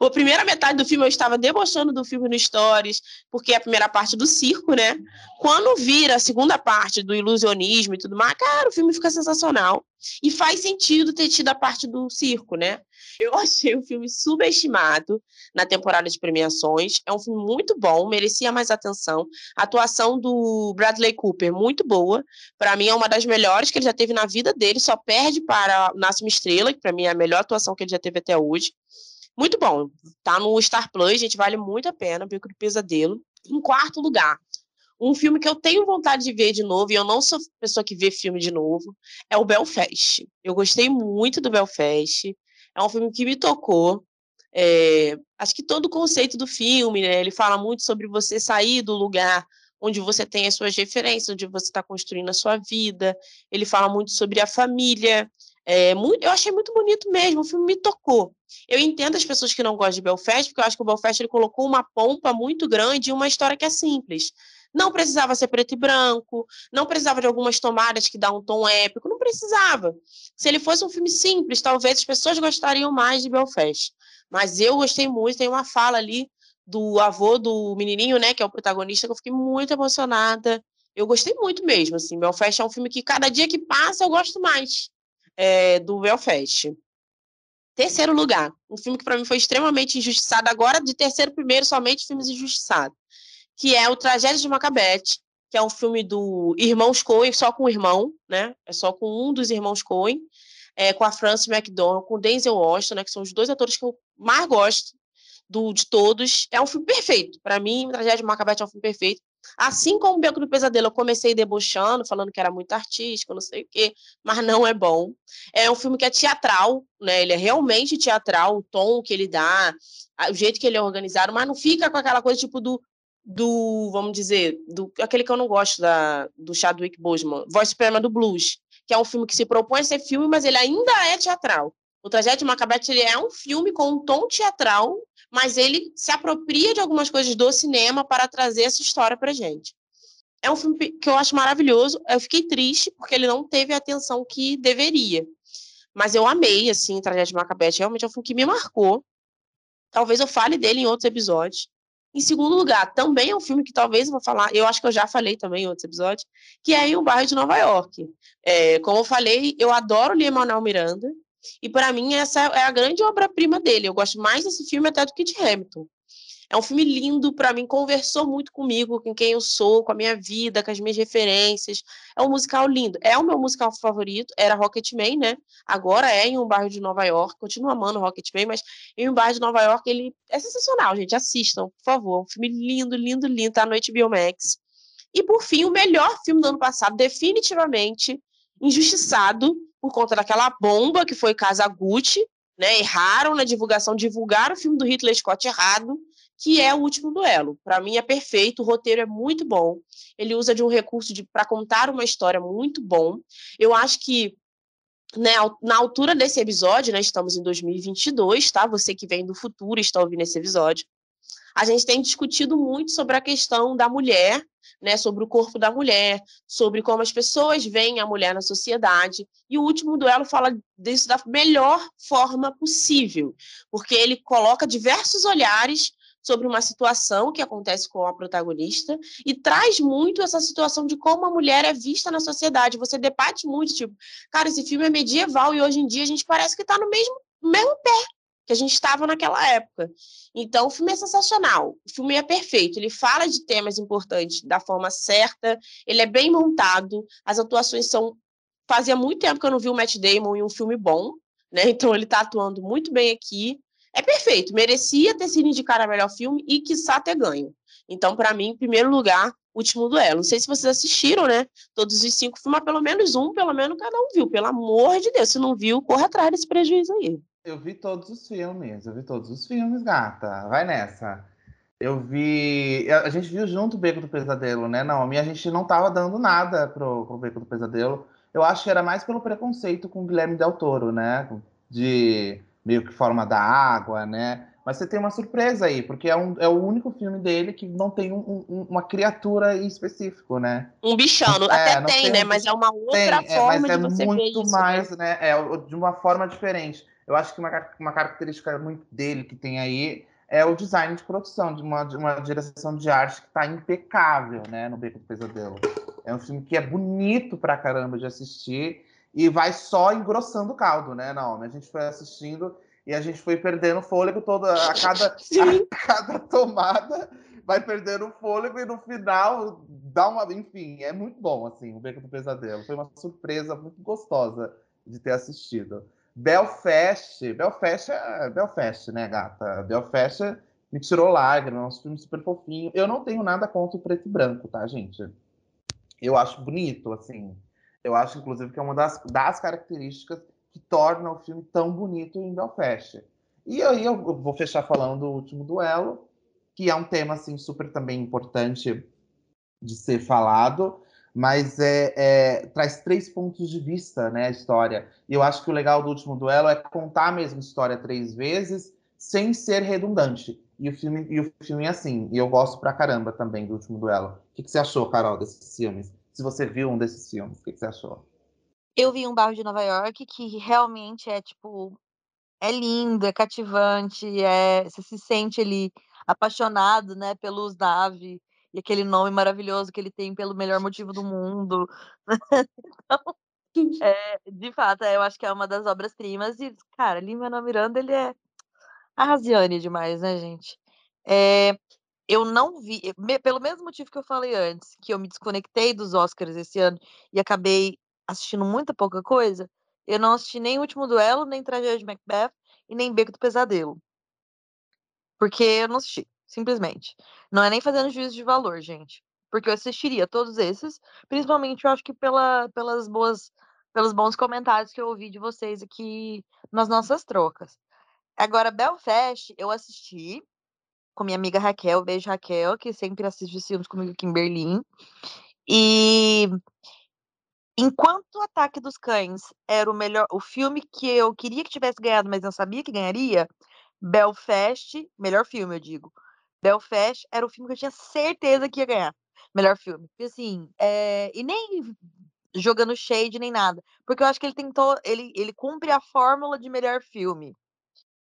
A primeira metade do filme eu estava debochando do filme no Stories, porque é a primeira parte do circo, né? Quando vira a segunda parte do ilusionismo e tudo mais, cara, o filme fica sensacional. E faz sentido ter tido a parte do circo, né? Eu achei o filme subestimado na temporada de premiações. É um filme muito bom, merecia mais atenção. A atuação do Bradley Cooper, muito boa. Para mim, é uma das melhores que ele já teve na vida dele. Só perde para Nasce uma Estrela, que para mim é a melhor atuação que ele já teve até hoje. Muito bom. Tá no Star Plus, gente, vale muito a pena. Beco do Pesadelo. Em quarto lugar, um filme que eu tenho vontade de ver de novo, e eu não sou pessoa que vê filme de novo, é o Belfast. Eu gostei muito do Belfast. É um filme que me tocou. É, acho que todo o conceito do filme, né, ele fala muito sobre você sair do lugar onde você tem as suas referências, onde você está construindo a sua vida. Ele fala muito sobre a família. É, muito, eu achei muito bonito mesmo, o filme me tocou. Eu entendo as pessoas que não gostam de Belfast, porque eu acho que o Belfast ele colocou uma pompa muito grande e uma história que é simples. Não precisava ser preto e branco, não precisava de algumas tomadas que dá um tom épico, não precisava. Se ele fosse um filme simples, talvez as pessoas gostariam mais de Belfast. Mas eu gostei muito, tem uma fala ali do avô do menininho, né, que é o protagonista, que eu fiquei muito emocionada. Eu gostei muito mesmo, assim. Belfast é um filme que cada dia que passa eu gosto mais é, do Belfast. Terceiro lugar, um filme que para mim foi extremamente injustiçado, agora de terceiro primeiro somente filmes injustiçados, que é o Tragédia de Macbeth, que é um filme do Irmãos Coen, só com o irmão, né? É só com um dos irmãos Coen, é, com a Frances McDormand, com o Denzel Washington, né? Que são os dois atores que eu mais gosto do, de todos. É um filme perfeito. Para mim, Tragédia de Macbeth é um filme perfeito. Assim como o Beco do Pesadelo, eu comecei debochando, falando que era muito artístico, não sei o quê, mas não é bom. É um filme que é teatral, né? Ele é realmente teatral, o tom que ele dá, o jeito que ele é organizado, mas não fica com aquela coisa tipo do, do vamos dizer, do aquele que eu não gosto da, do Chadwick Boseman, Voz Suprema do Blues, que é um filme que se propõe a ser filme, mas ele ainda é teatral. O Trajeto de Macbeth é um filme com um tom teatral, mas ele se apropria de algumas coisas do cinema para trazer essa história para gente. É um filme que eu acho maravilhoso. Eu fiquei triste porque ele não teve a atenção que deveria. Mas eu amei, assim, Trajeto de Macbeth. Realmente é um filme que me marcou. Talvez eu fale dele em outros episódios. Em segundo lugar, também é um filme que talvez eu vou falar, eu acho que eu já falei também em outros episódios, que é em um bairro de Nova York. É, como eu falei, eu adoro o Lin-Manuel Miranda, e para mim essa é a grande obra-prima dele. Eu gosto mais desse filme até do que de Hamilton. É um filme lindo, para mim, conversou muito comigo, com quem eu sou, com a minha vida, com as minhas referências. É um musical lindo. É o meu musical favorito, era Rocketman, né? Agora é em um bairro de Nova York, continuo amando Rocketman, mas em um bairro de Nova York ele é sensacional, gente. Assistam, por favor. Um filme lindo, lindo, lindo, tá à noite Biomax. E por fim, o melhor filme do ano passado, definitivamente, injustiçado por conta daquela bomba que foi Casa Gucci, né? Erraram na divulgação, divulgaram o filme do Hitler Scott errado que é o último duelo. Para mim é perfeito, o roteiro é muito bom. Ele usa de um recurso para contar uma história muito bom. Eu acho que né, na altura desse episódio, né, estamos em 2022, tá? Você que vem do futuro está ouvindo esse episódio. A gente tem discutido muito sobre a questão da mulher, né, sobre o corpo da mulher, sobre como as pessoas veem a mulher na sociedade. E o último duelo fala disso da melhor forma possível, porque ele coloca diversos olhares sobre uma situação que acontece com a protagonista e traz muito essa situação de como a mulher é vista na sociedade. Você debate muito, tipo, cara, esse filme é medieval e hoje em dia a gente parece que está no mesmo, mesmo pé que a gente estava naquela época. Então, o filme é sensacional. O filme é perfeito. Ele fala de temas importantes da forma certa. Ele é bem montado. As atuações são. Fazia muito tempo que eu não vi o Matt Damon em um filme bom, né? Então, ele está atuando muito bem aqui é perfeito, merecia ter sido indicado a melhor filme e quiçá ter ganho. Então, para mim, em primeiro lugar, Último Duelo. Não sei se vocês assistiram, né? Todos os cinco filmes, pelo menos um, pelo menos cada um viu. Pelo amor de Deus, se não viu, corre atrás desse prejuízo aí. Eu vi todos os filmes, eu vi todos os filmes, gata. Vai nessa. Eu vi. A gente viu junto o Beco do Pesadelo, né, Naomi? A gente não tava dando nada pro, pro Beco do Pesadelo. Eu acho que era mais pelo preconceito com o Guilherme Del Toro, né? De meio que forma da água, né? Mas você tem uma surpresa aí, porque é, um, é o único filme dele que não tem um, um, uma criatura em específico, né? Um bichano, é, até tem, tem, né? Mas é uma outra tem, forma é, mas de é muito ver mais, isso, né? É de uma forma diferente. Eu acho que uma, uma característica muito dele que tem aí é o design de produção, de uma, de uma direção de arte que está impecável, né? No Beco do Pesadelo. É um filme que é bonito pra caramba de assistir e vai só engrossando o caldo, né, Naomi? A gente foi assistindo e a gente foi perdendo fôlego toda a cada, a cada tomada, vai perdendo fôlego e no final dá uma, enfim, é muito bom assim, o Beco do Pesadelo. Foi uma surpresa muito gostosa de ter assistido. Belfast, Belfast é Belfast, né, gata? Belfast me tirou lágrimas, é um filme super fofinho. Eu não tenho nada contra o preto e branco, tá, gente? Eu acho bonito, assim. Eu acho, inclusive, que é uma das, das características que torna o filme tão bonito em Belfast. E aí eu vou fechar falando do último duelo, que é um tema assim super também importante de ser falado, mas é, é, traz três pontos de vista, né, a história. E eu acho que o legal do último duelo é contar a mesma história três vezes sem ser redundante. E o filme, e o filme é assim. E eu gosto pra caramba também do último duelo. O que, que você achou, Carol, desses filmes? Se você viu um desses filmes, o que, que você achou? Eu vi um bairro de Nova York que realmente é, tipo, é lindo, é cativante, é, você se sente ali apaixonado, né, pelos Nave e aquele nome maravilhoso que ele tem pelo melhor motivo do mundo. então, é, de fato, eu acho que é uma das obras-primas e, cara, Lin-Manuel Miranda, ele é arrasiane demais, né, gente? É, eu não vi, pelo mesmo motivo que eu falei antes, que eu me desconectei dos Oscars esse ano e acabei assistindo muita pouca coisa, eu não assisti nem O Último Duelo, nem Tragédia de Macbeth e nem Beco do Pesadelo. Porque eu não assisti, simplesmente. Não é nem fazendo juízo de valor, gente. Porque eu assistiria todos esses, principalmente eu acho que pela, pelas boas, pelos bons comentários que eu ouvi de vocês aqui nas nossas trocas. Agora, Belfast, eu assisti com minha amiga Raquel, beijo Raquel, que sempre assiste os filmes comigo aqui em Berlim. E Enquanto o Ataque dos Cães era o melhor, o filme que eu queria que tivesse ganhado, mas não sabia que ganharia, Belfast, melhor filme, eu digo. Belfast era o filme que eu tinha certeza que ia ganhar. Melhor filme. E assim, é... e nem jogando shade nem nada, porque eu acho que ele tentou, ele, ele cumpre a fórmula de melhor filme.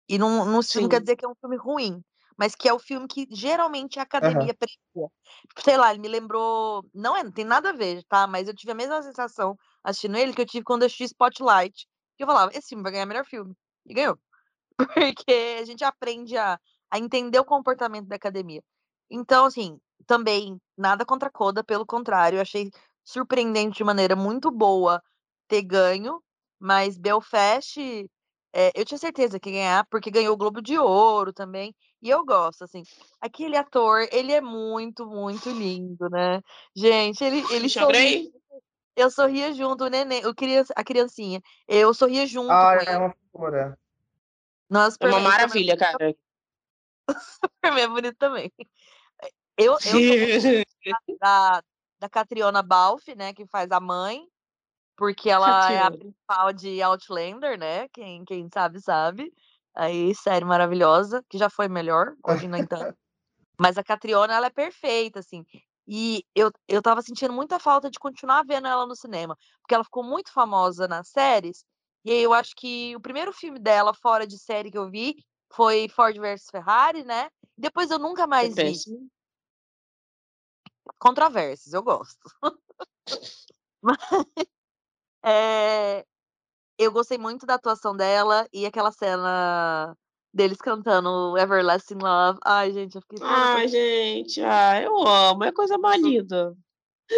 E não, não, não quer dizer que é um filme ruim, mas que é o filme que geralmente a academia uhum. premia. Sei lá, ele me lembrou. Não, é, não tem nada a ver, tá? Mas eu tive a mesma sensação assistindo ele que eu tive quando eu assisti Spotlight. Que eu falava, esse filme vai ganhar melhor filme. E ganhou. Porque a gente aprende a, a entender o comportamento da academia. Então, assim, também nada contra a Coda, pelo contrário, achei surpreendente de maneira muito boa ter ganho, mas Belfast, é, eu tinha certeza que ia ganhar, porque ganhou o Globo de Ouro também, e eu gosto, assim, aquele ator, ele é muito, muito lindo, né? Gente, ele, ele sorri, eu sorria junto, o neném, eu queria a criancinha, eu sorria junto ah, é uma figura. Nossa, É uma maravilha, cara. Superman é bonito também. Eu, eu da, da Catriona Balfe, né, que faz a mãe, porque ela é a Catriona. principal de Outlander, né? Quem, quem sabe, sabe. Aí, série maravilhosa, que já foi melhor, hoje nem tanto. Mas a Catriona, ela é perfeita, assim. E eu, eu tava sentindo muita falta de continuar vendo ela no cinema, porque ela ficou muito famosa nas séries. E aí eu acho que o primeiro filme dela, fora de série que eu vi, foi Ford versus Ferrari, né? Depois eu nunca mais vi. péssimo. Controvérsias, eu gosto. Mas, é, eu gostei muito da atuação dela e aquela cena deles cantando Everlasting Love. Ai, gente, eu fiquei Ai, gente, ah, eu amo, é coisa mais linda.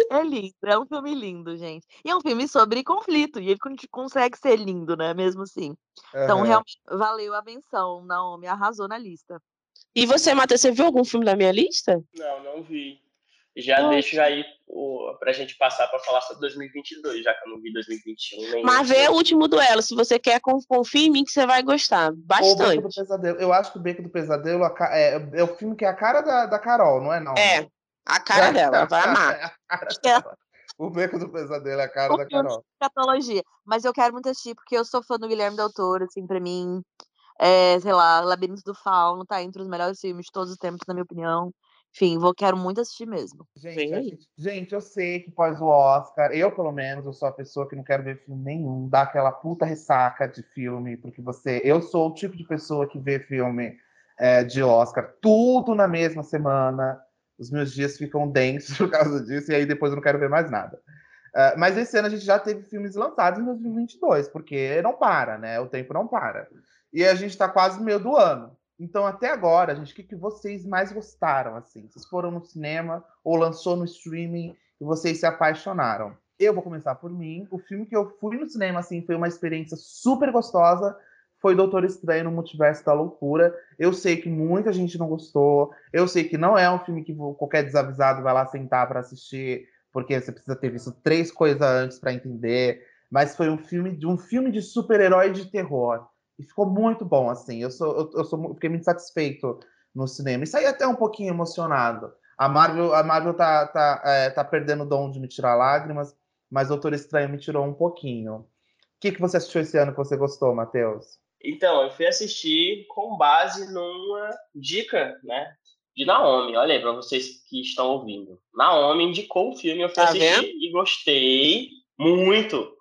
É lindo, é um filme lindo, gente. E é um filme sobre conflito, e ele con- consegue ser lindo, né? Mesmo assim. Então, realmente, valeu a menção. Naomi arrasou na lista. E você, Matheus, você viu algum filme da minha lista? Não, não vi. Já Nossa. deixo aí o, pra gente passar pra falar sobre 2022, já que eu não vi 2021 nem. Mas vê o último duelo, se você quer, con- confia em mim que você vai gostar. Ou o Beco do Bastante. Pesadelo. Eu acho que o Beco do Pesadelo é, é o filme que é a cara da, da Carol, não é não? É, a cara dela, ela vai amar. É É. dela. O Beco do Pesadelo é a cara O da Carol. Catologia. Mas eu quero muito assistir, porque eu sou fã do Guilherme Del Toro, assim, pra mim. É, sei lá, Labirinto do Fauno tá entre os melhores filmes de todos os tempos, na minha opinião. Enfim, vou, quero muito assistir mesmo. Gente, gente, gente, eu sei que pós o Oscar, eu pelo menos, eu sou a pessoa que não quero ver filme nenhum, dá aquela puta ressaca de filme, porque você. Eu sou o tipo de pessoa que vê filme é, de Oscar tudo na mesma semana. Os meus dias ficam densos por causa disso, e aí depois eu não quero ver mais nada. É, mas esse ano a gente já teve filmes lançados em 2022, porque não para, né? O tempo não para. E a gente tá quase no meio do ano. Então, até agora, gente, o que, que vocês mais gostaram, assim? Vocês foram no cinema ou lançou no streaming e vocês se apaixonaram? Eu vou começar por mim. O filme que eu fui no cinema, assim, foi uma experiência super gostosa. Foi Doutor Estranho no Multiverso da Loucura. Eu sei que muita gente não gostou. Eu sei que não é um filme que qualquer desavisado vai lá sentar para assistir, porque você precisa ter visto três coisas antes para entender. Mas foi um filme de um filme de super-herói de terror. E ficou muito bom, assim. Eu, sou, eu, eu sou, fiquei muito satisfeito no cinema. E saí até um pouquinho emocionado. A Marvel, a Marvel tá, tá, é, tá perdendo o dom de me tirar lágrimas, mas Doutor Estranho me tirou um pouquinho. O que, que você assistiu esse ano que você gostou, Matheus? Então, eu fui assistir com base numa dica, né? De Naomi. Olha aí, pra vocês que estão ouvindo. Naomi indicou o filme, eu fui Tá assistir vendo? e gostei muito.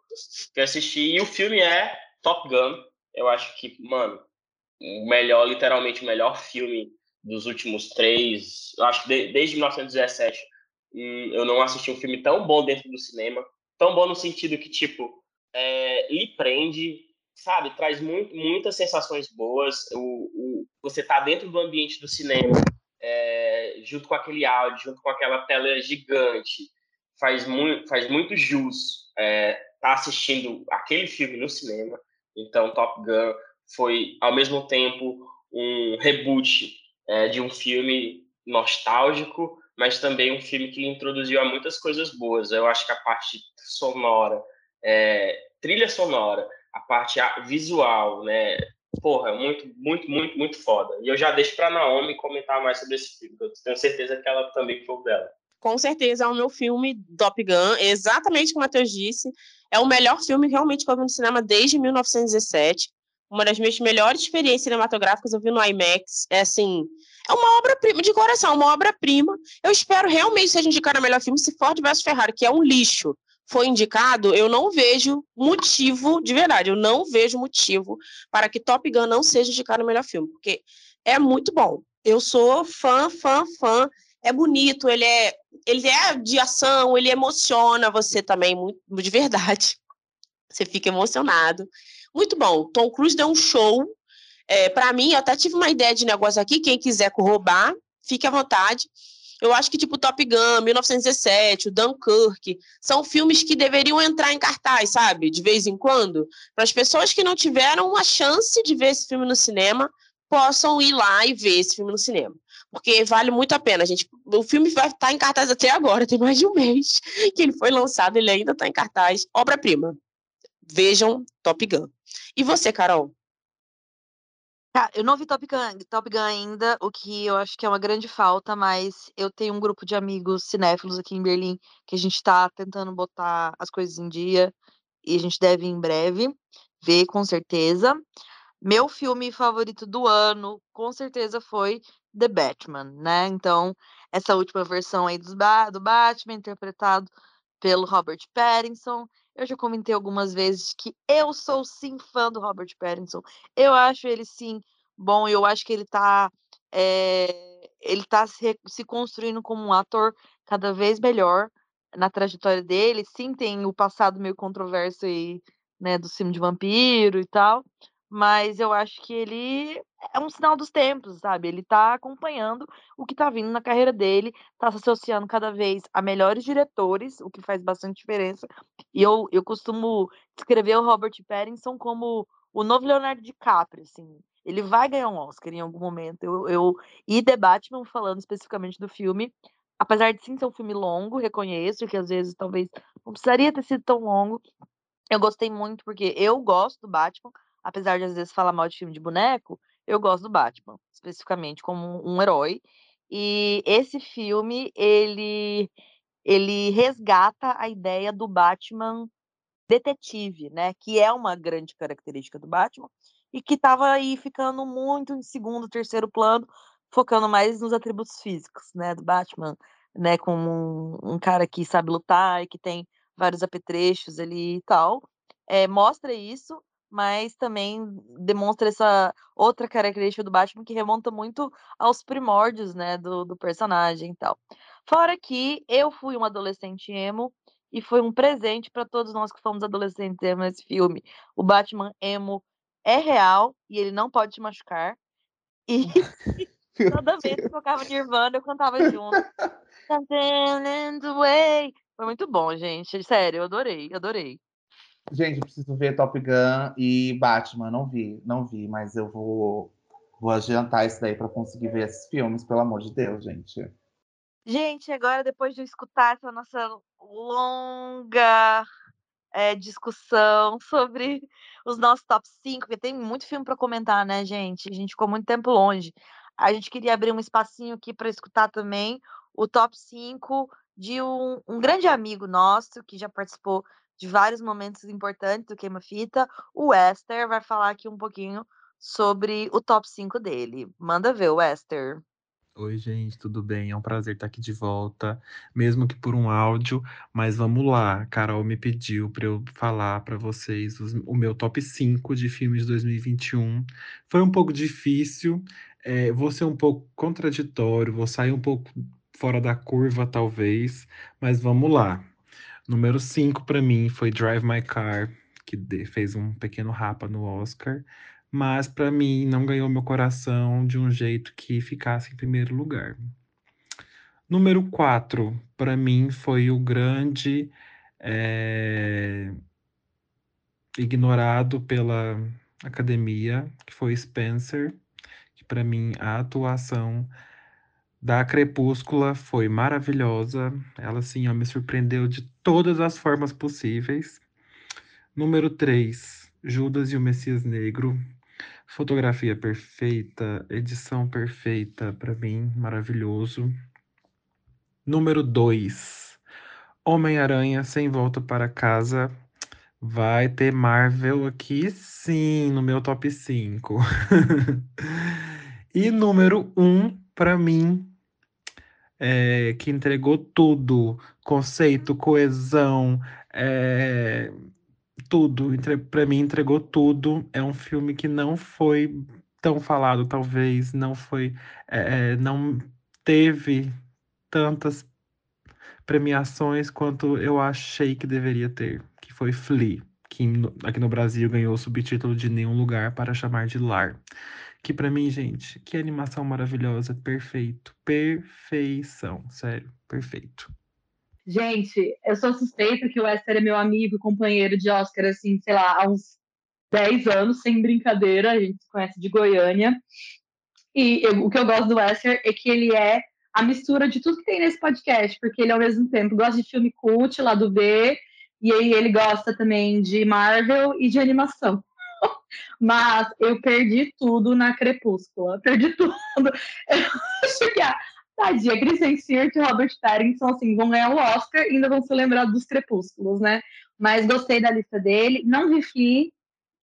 Fui assistir e o filme é Top Gun. Eu acho que, mano, o melhor, literalmente o melhor filme dos últimos três. Eu acho que de- desde 1917 hum, eu não assisti um filme tão bom dentro do cinema. Tão bom no sentido que, tipo, é, lhe prende, sabe? Traz muito, muitas sensações boas. O, o- você tá dentro do ambiente do cinema, é, junto com aquele áudio, junto com aquela tela gigante. Faz muito, faz muito jus é, tá assistindo aquele filme no cinema. Então, Top Gun foi, ao mesmo tempo, um reboot é, de um filme nostálgico, mas também um filme que introduziu a muitas coisas boas. Eu acho que a parte sonora, é, trilha sonora, a parte visual, né? Porra, muito, muito, muito, muito foda. E eu já deixo pra Naomi comentar mais sobre esse filme. Eu tenho certeza que ela também foi dela. Com certeza é o meu filme Top Gun, exatamente como o Matheus disse. É o melhor filme realmente que eu vi no cinema desde 1917. Uma das minhas melhores experiências cinematográficas eu vi no IMAX. É assim, é uma obra-prima, de coração, uma obra-prima. Eu espero realmente seja indicado a melhor filme se Ford vs Ferrari, que é um lixo, foi indicado, eu não vejo motivo, de verdade, eu não vejo motivo para que Top Gun não seja indicado o melhor filme, porque é muito bom. Eu sou fã, fã, fã. É bonito, ele é, ele é de ação, ele emociona você também, muito, de verdade. Você fica emocionado. Muito bom. Tom Cruise deu um show. É, para mim, eu até tive uma ideia de negócio aqui, quem quiser roubar, fique à vontade. Eu acho que, tipo, Top Gun, 1917, o Dunkirk, são filmes que deveriam entrar em cartaz, sabe? De vez em quando. Para as pessoas que não tiveram uma chance de ver esse filme no cinema, possam ir lá e ver esse filme no cinema. Porque vale muito a pena, gente. O filme vai estar em cartaz até agora, tem mais de um mês que ele foi lançado, ele ainda está em cartaz. Obra-prima. Vejam Top Gun. E você, Carol? Tá, eu não vi Top Gun, Top Gun ainda, o que eu acho que é uma grande falta, mas eu tenho um grupo de amigos cinéfilos aqui em Berlim que a gente está tentando botar as coisas em dia e a gente deve em breve ver, com certeza. Meu filme favorito do ano, com certeza, foi The Batman, né? Então, essa última versão aí do Batman, interpretado pelo Robert Pattinson, eu já comentei algumas vezes que eu sou sim fã do Robert Pattinson. Eu acho ele sim bom, eu acho que ele tá é, ele tá se, se construindo como um ator cada vez melhor na trajetória dele. Sim, tem o passado meio controverso aí, né, do filme de vampiro e tal, mas eu acho que ele é um sinal dos tempos, sabe? Ele tá acompanhando o que tá vindo na carreira dele, tá se associando cada vez a melhores diretores, o que faz bastante diferença. E eu, eu costumo descrever o Robert Pattinson como o novo Leonardo DiCaprio, assim. Ele vai ganhar um Oscar em algum momento. Eu, eu... E The Batman, falando especificamente do filme, apesar de sim ser um filme longo, reconheço que às vezes talvez não precisaria ter sido tão longo. Eu gostei muito porque eu gosto do Batman, apesar de às vezes falar mal de filme de boneco, eu gosto do Batman, especificamente como um herói. E esse filme, ele ele resgata a ideia do Batman detetive, né, que é uma grande característica do Batman e que estava aí ficando muito em segundo, terceiro plano, focando mais nos atributos físicos, né, do Batman, né, como um, um cara que sabe lutar e que tem vários apetrechos ali e tal. É, mostra isso mas também demonstra essa outra característica do Batman que remonta muito aos primórdios, né, do, do personagem e tal. Fora que eu fui uma adolescente emo e foi um presente para todos nós que fomos adolescentes emo nesse filme. O Batman emo é real e ele não pode te machucar. E toda vez que tocava Nirvana, eu cantava junto. Foi muito bom, gente. Sério, eu adorei, adorei. Gente, preciso ver Top Gun e Batman. Não vi, não vi, mas eu vou, vou adiantar isso daí para conseguir ver esses filmes, pelo amor de Deus, gente. Gente, agora depois de escutar essa nossa longa é, discussão sobre os nossos top 5, porque tem muito filme para comentar, né, gente? A gente ficou muito tempo longe. A gente queria abrir um espacinho aqui para escutar também o top 5 de um, um grande amigo nosso que já participou de vários momentos importantes do Queima-Fita. O Esther vai falar aqui um pouquinho sobre o top 5 dele. Manda ver, Esther. Oi, gente, tudo bem? É um prazer estar aqui de volta, mesmo que por um áudio, mas vamos lá. Carol me pediu para eu falar para vocês os, o meu top 5 de filmes de 2021. Foi um pouco difícil, é, vou ser um pouco contraditório, vou sair um pouco fora da curva, talvez, mas vamos lá. Número 5 para mim foi Drive My Car, que fez um pequeno rapa no Oscar, mas para mim não ganhou meu coração de um jeito que ficasse em primeiro lugar. Número 4 para mim foi o grande é, ignorado pela academia, que foi Spencer, que para mim a atuação da Crepúscula foi maravilhosa. Ela, assim, ó, me surpreendeu de todas as formas possíveis. Número 3, Judas e o Messias Negro. Fotografia perfeita, edição perfeita, para mim, maravilhoso. Número 2, Homem-Aranha Sem Volta para Casa. Vai ter Marvel aqui, sim, no meu top 5. e número 1, um, para mim, é, que entregou tudo, conceito, coesão, é, tudo. Para mim entregou tudo. É um filme que não foi tão falado, talvez, não foi, é, não teve tantas premiações quanto eu achei que deveria ter, que foi Flea, no, aqui no Brasil ganhou o subtítulo de Nenhum Lugar para Chamar de Lar. Que para mim, gente, que animação maravilhosa, perfeito, perfeição, sério, perfeito. Gente, eu sou suspeita que o Esther é meu amigo e companheiro de Oscar, assim, sei lá, há uns 10 anos, sem brincadeira, a gente se conhece de Goiânia. E eu, o que eu gosto do Esther é que ele é a mistura de tudo que tem nesse podcast, porque ele ao mesmo tempo gosta de filme cult lá do B, e aí ele gosta também de Marvel e de animação. Mas eu perdi tudo na Crepúscula. Perdi tudo. Eu acho que a tadinha, Kristen Stewart e Robert Pattinson assim, vão ganhar o Oscar e ainda vão ser lembrados dos Crepúsculos, né? Mas gostei da lista dele. Não vi Flea.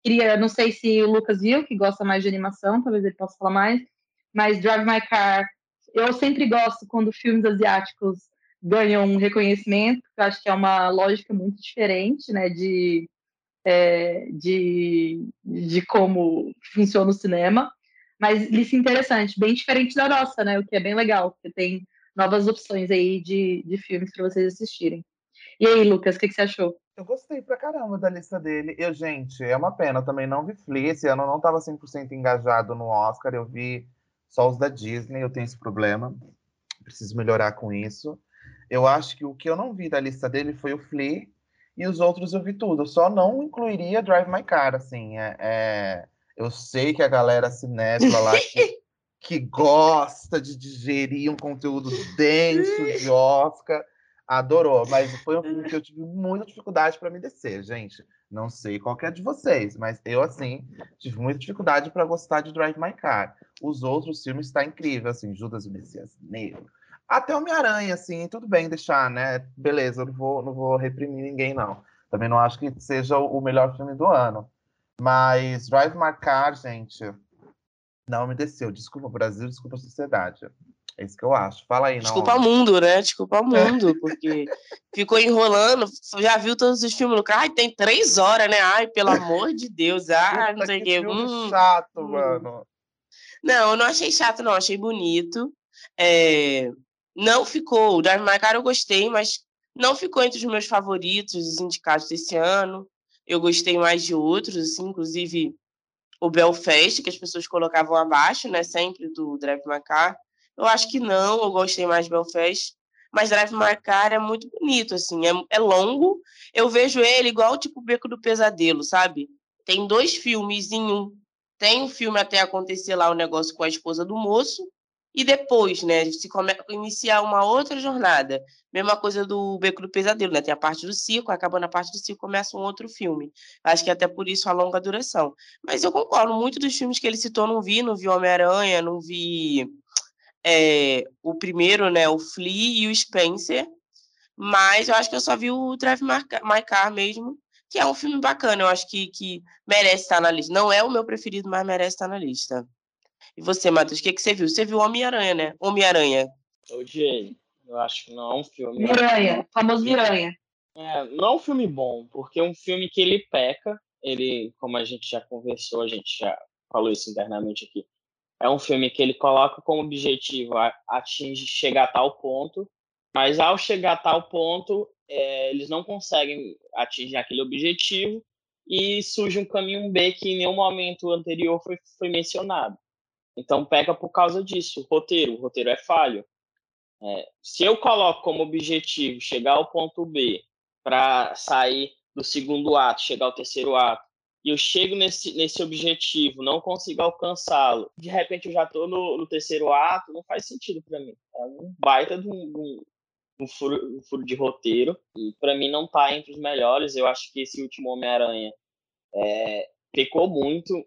Queria, não sei se o Lucas viu, que gosta mais de animação, talvez ele possa falar mais. Mas Drive My Car, eu sempre gosto quando filmes asiáticos ganham um reconhecimento, porque eu acho que é uma lógica muito diferente, né, de, é, de, de como funciona o cinema. Mas lista interessante, bem diferente da nossa, né, o que é bem legal, porque tem novas opções aí de, de filmes para vocês assistirem. E aí, Lucas, o que, que, você achou? Eu gostei pra caramba da lista dele. Eu, gente, é uma pena, eu também não vi Flea. Esse ano eu não estava 100% engajado no Oscar. Eu vi só os da Disney, eu tenho esse problema. Preciso melhorar com isso. Eu acho que o que eu não vi da lista dele foi o Flea e os outros eu vi tudo. Eu só não incluiria Drive My Car, assim. É, é... Eu sei que a galera cinéfila lá que, que gosta de digerir um conteúdo denso de Oscar adorou, mas foi um filme que eu tive muita dificuldade para me descer, gente. Não sei qual é de vocês, mas eu, assim, tive muita dificuldade para gostar de Drive My Car. Os outros filmes estão tá incrível, assim, Judas e Messias Negro, até Homem-Aranha, assim, tudo bem deixar, né? Beleza, eu não vou, não vou reprimir ninguém, não. Também não acho que seja o melhor filme do ano. Mas Drive My Car, gente, não me desceu. Desculpa, Brasil, desculpa, sociedade. É isso que eu acho. Fala aí, não. Desculpa o mundo, né? Desculpa o mundo, porque ficou enrolando, já viu todos os filmes no carro, ai, tem três horas, né? Ai, pelo amor de Deus, ah, não sei o que. Hum, chato, hum. mano. Não, eu não achei chato, não, achei bonito. É, não ficou. O Drive My Car eu gostei, mas não ficou entre os meus favoritos, os indicados desse ano. Eu gostei mais de outros, assim, inclusive o Belfast, que as pessoas colocavam abaixo, né? Sempre do Drive My Car. Eu acho que não, eu gostei mais de Belfast. Mas Drive My Car é muito bonito, assim, é, é longo. Eu vejo ele igual tipo Beco do Pesadelo, sabe? Tem dois filmes em um. Tem um filme até acontecer lá o negócio com a esposa do moço, e depois, né, se come... iniciar uma outra jornada. Mesma coisa do Beco do Pesadelo, né? Tem a parte do circo, acabando a parte do circo, começa um outro filme. Acho que até por isso a longa duração. Mas eu concordo, muito dos filmes que ele citou não vi, não vi Homem-Aranha, não vi é, o primeiro, né, o Flea e o Spencer, mas eu acho que eu só vi o Drive My Car mesmo, que é um filme bacana, eu acho que, que merece estar na lista. Não é o meu preferido, mas merece estar na lista. E você, Matheus, o que, que você viu? Você viu Homem-Aranha, né? Homem-Aranha. Odiei. Eu acho que não é um filme. Miranha, famoso Miranha. É, não é um filme bom, porque é um filme que ele peca. Ele, como a gente já conversou, a gente já falou isso internamente aqui, é um filme que ele coloca como objetivo atingir, chegar a tal ponto, mas ao chegar a tal ponto, é, eles não conseguem atingir aquele objetivo e surge um caminho B que em nenhum momento anterior foi, foi mencionado. Então pega por causa disso, o roteiro, o roteiro é falho. É, se eu coloco como objetivo chegar ao ponto B para sair do segundo ato, chegar ao terceiro ato, e eu chego nesse, nesse objetivo, não consigo alcançá-lo, de repente eu já estou no, no, terceiro ato, não faz sentido para mim. É um baita de um, um, um, furo, um furo, de roteiro, e para mim não está entre os melhores. Eu acho que esse último Homem-Aranha é, pecou muito,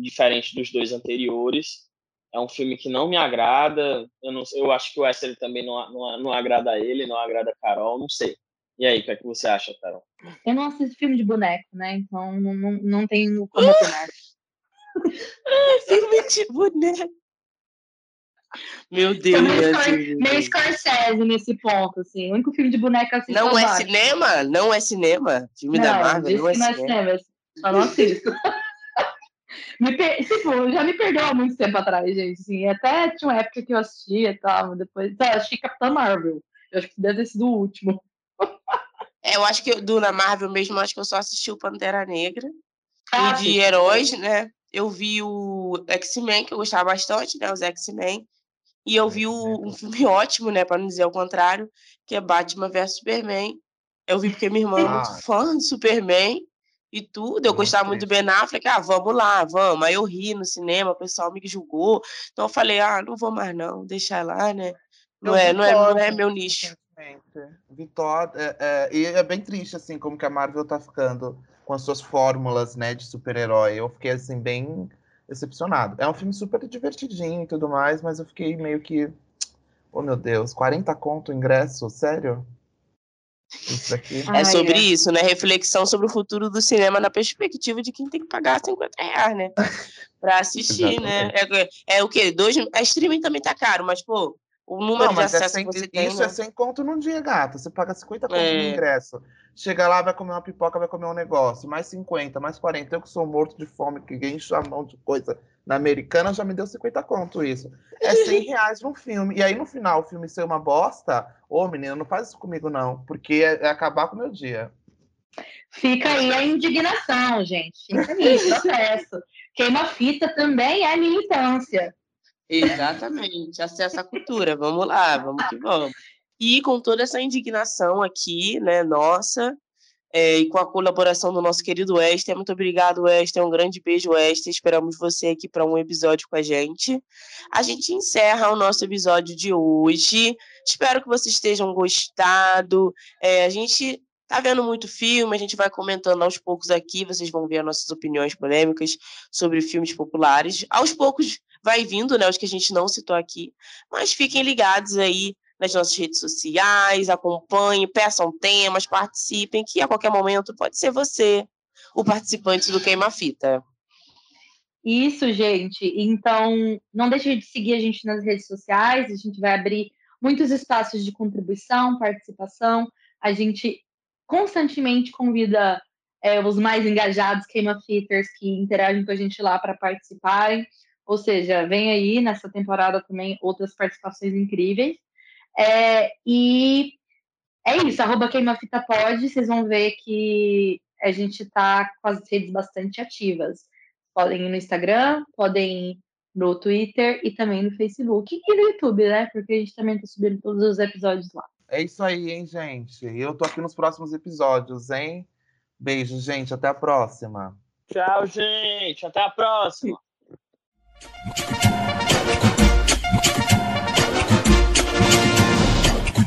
diferente dos dois anteriores. É um filme que não me agrada. Eu, não, eu acho que o Wesley também não, não, não agrada a ele, não agrada a Carol, não sei. E aí, o que, é que você acha, Carol? Eu não assisto filme de boneco, né? Então não, não, não tenho como opinar. filme de boneco. Meu Deus. Meio, meio Scorsese nesse ponto, assim. O único filme de boneca assim. Não é cinema? Não é cinema? Filme não, da Marvel não é, não é cinema. cinema. Só não assisto. Me per... tipo, já me perdeu há muito tempo atrás, gente. Assim, até tinha uma época que eu assistia e tal. Depois. Tá, eu assisti Capitã Marvel. Eu acho que deve ter sido o último. É, eu acho que do na Marvel mesmo, acho que eu só assisti o Pantera Negra. Ah, e de sim. heróis, né? Eu vi o X-Men, que eu gostava bastante, né? Os X-Men. E eu vi o, um filme ótimo, né? Para não dizer o contrário, que é Batman vs Superman. Eu vi porque minha irmã é muito Ah. fã de Superman e tudo. Eu gostava muito do Ben Affleck. Ah, vamos lá, vamos. Aí eu ri no cinema, o pessoal me julgou. Então eu falei, ah, não vou mais não, deixa lá, né? Não Eu é, não é, não é meu nicho. recentemente. Vi Thor, é, é, e é bem triste, assim, como que a Marvel tá ficando com as suas fórmulas, né, de super-herói. Eu fiquei, assim, bem decepcionado. É um filme super divertidinho e tudo mais, mas eu fiquei meio que... Oh, meu Deus, 40 conto ingresso? Sério? Isso daqui? Ai, É sobre é. isso, né? Reflexão sobre o futuro do cinema na perspectiva de quem tem que pagar 50 reais, né? Pra assistir, né? É, é o quê? Dois, a streaming também tá caro, mas, pô, o número Não, de mas é acesso sem- que você tem, isso né? é sem conto num dia, gata. Você paga 50 conto no É. ingresso. Chega lá, vai comer uma pipoca, vai comer um negócio. Mais 50, mais 40. Eu que sou morto de fome, que encho a mão de coisa na americana, já me deu 50 conto isso. É 100 reais num filme. E aí, no final, o filme ser uma bosta, ô, menina, não faz isso comigo, não. Porque é, é acabar com o meu dia. Fica aí a indignação, gente. Fica aí, processo. Queima-fita também é militância. Exatamente, acesso à cultura. Vamos lá, vamos que vamos. E com toda essa indignação aqui, né, nossa, é, e com a colaboração do nosso querido Wester. Muito obrigado, Wester. Um grande beijo, Wester. Esperamos você aqui para um episódio com a gente. A gente encerra o nosso episódio de hoje. Espero que vocês estejam gostado. É, a gente tá vendo muito filme, a gente vai comentando aos poucos aqui. Vocês vão ver as nossas opiniões polêmicas sobre filmes populares. Aos poucos vai vindo, né, os que a gente não citou aqui. Mas fiquem ligados aí nas nossas redes sociais, acompanhem, peçam temas, participem, que a qualquer momento pode ser você o participante do Queima Fita. Isso, gente. Então, não deixe de seguir a gente nas redes sociais. A gente vai abrir muitos espaços de contribuição, participação. A gente constantemente convida é, os mais engajados queima-fitters que interagem com a gente lá para participarem. Ou seja, vem aí nessa temporada também outras participações incríveis. É, e é isso, arroba queimafitapod, vocês vão ver que a gente está com as redes bastante ativas. Podem ir no Instagram, podem ir no Twitter e também no Facebook e no YouTube, né? Porque a gente também está subindo todos os episódios lá. É isso aí, hein, gente? Eu tô aqui nos próximos episódios, hein? Beijo, gente. Até a próxima. Tchau, gente. Até a próxima.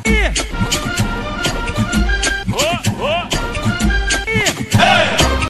Yeah.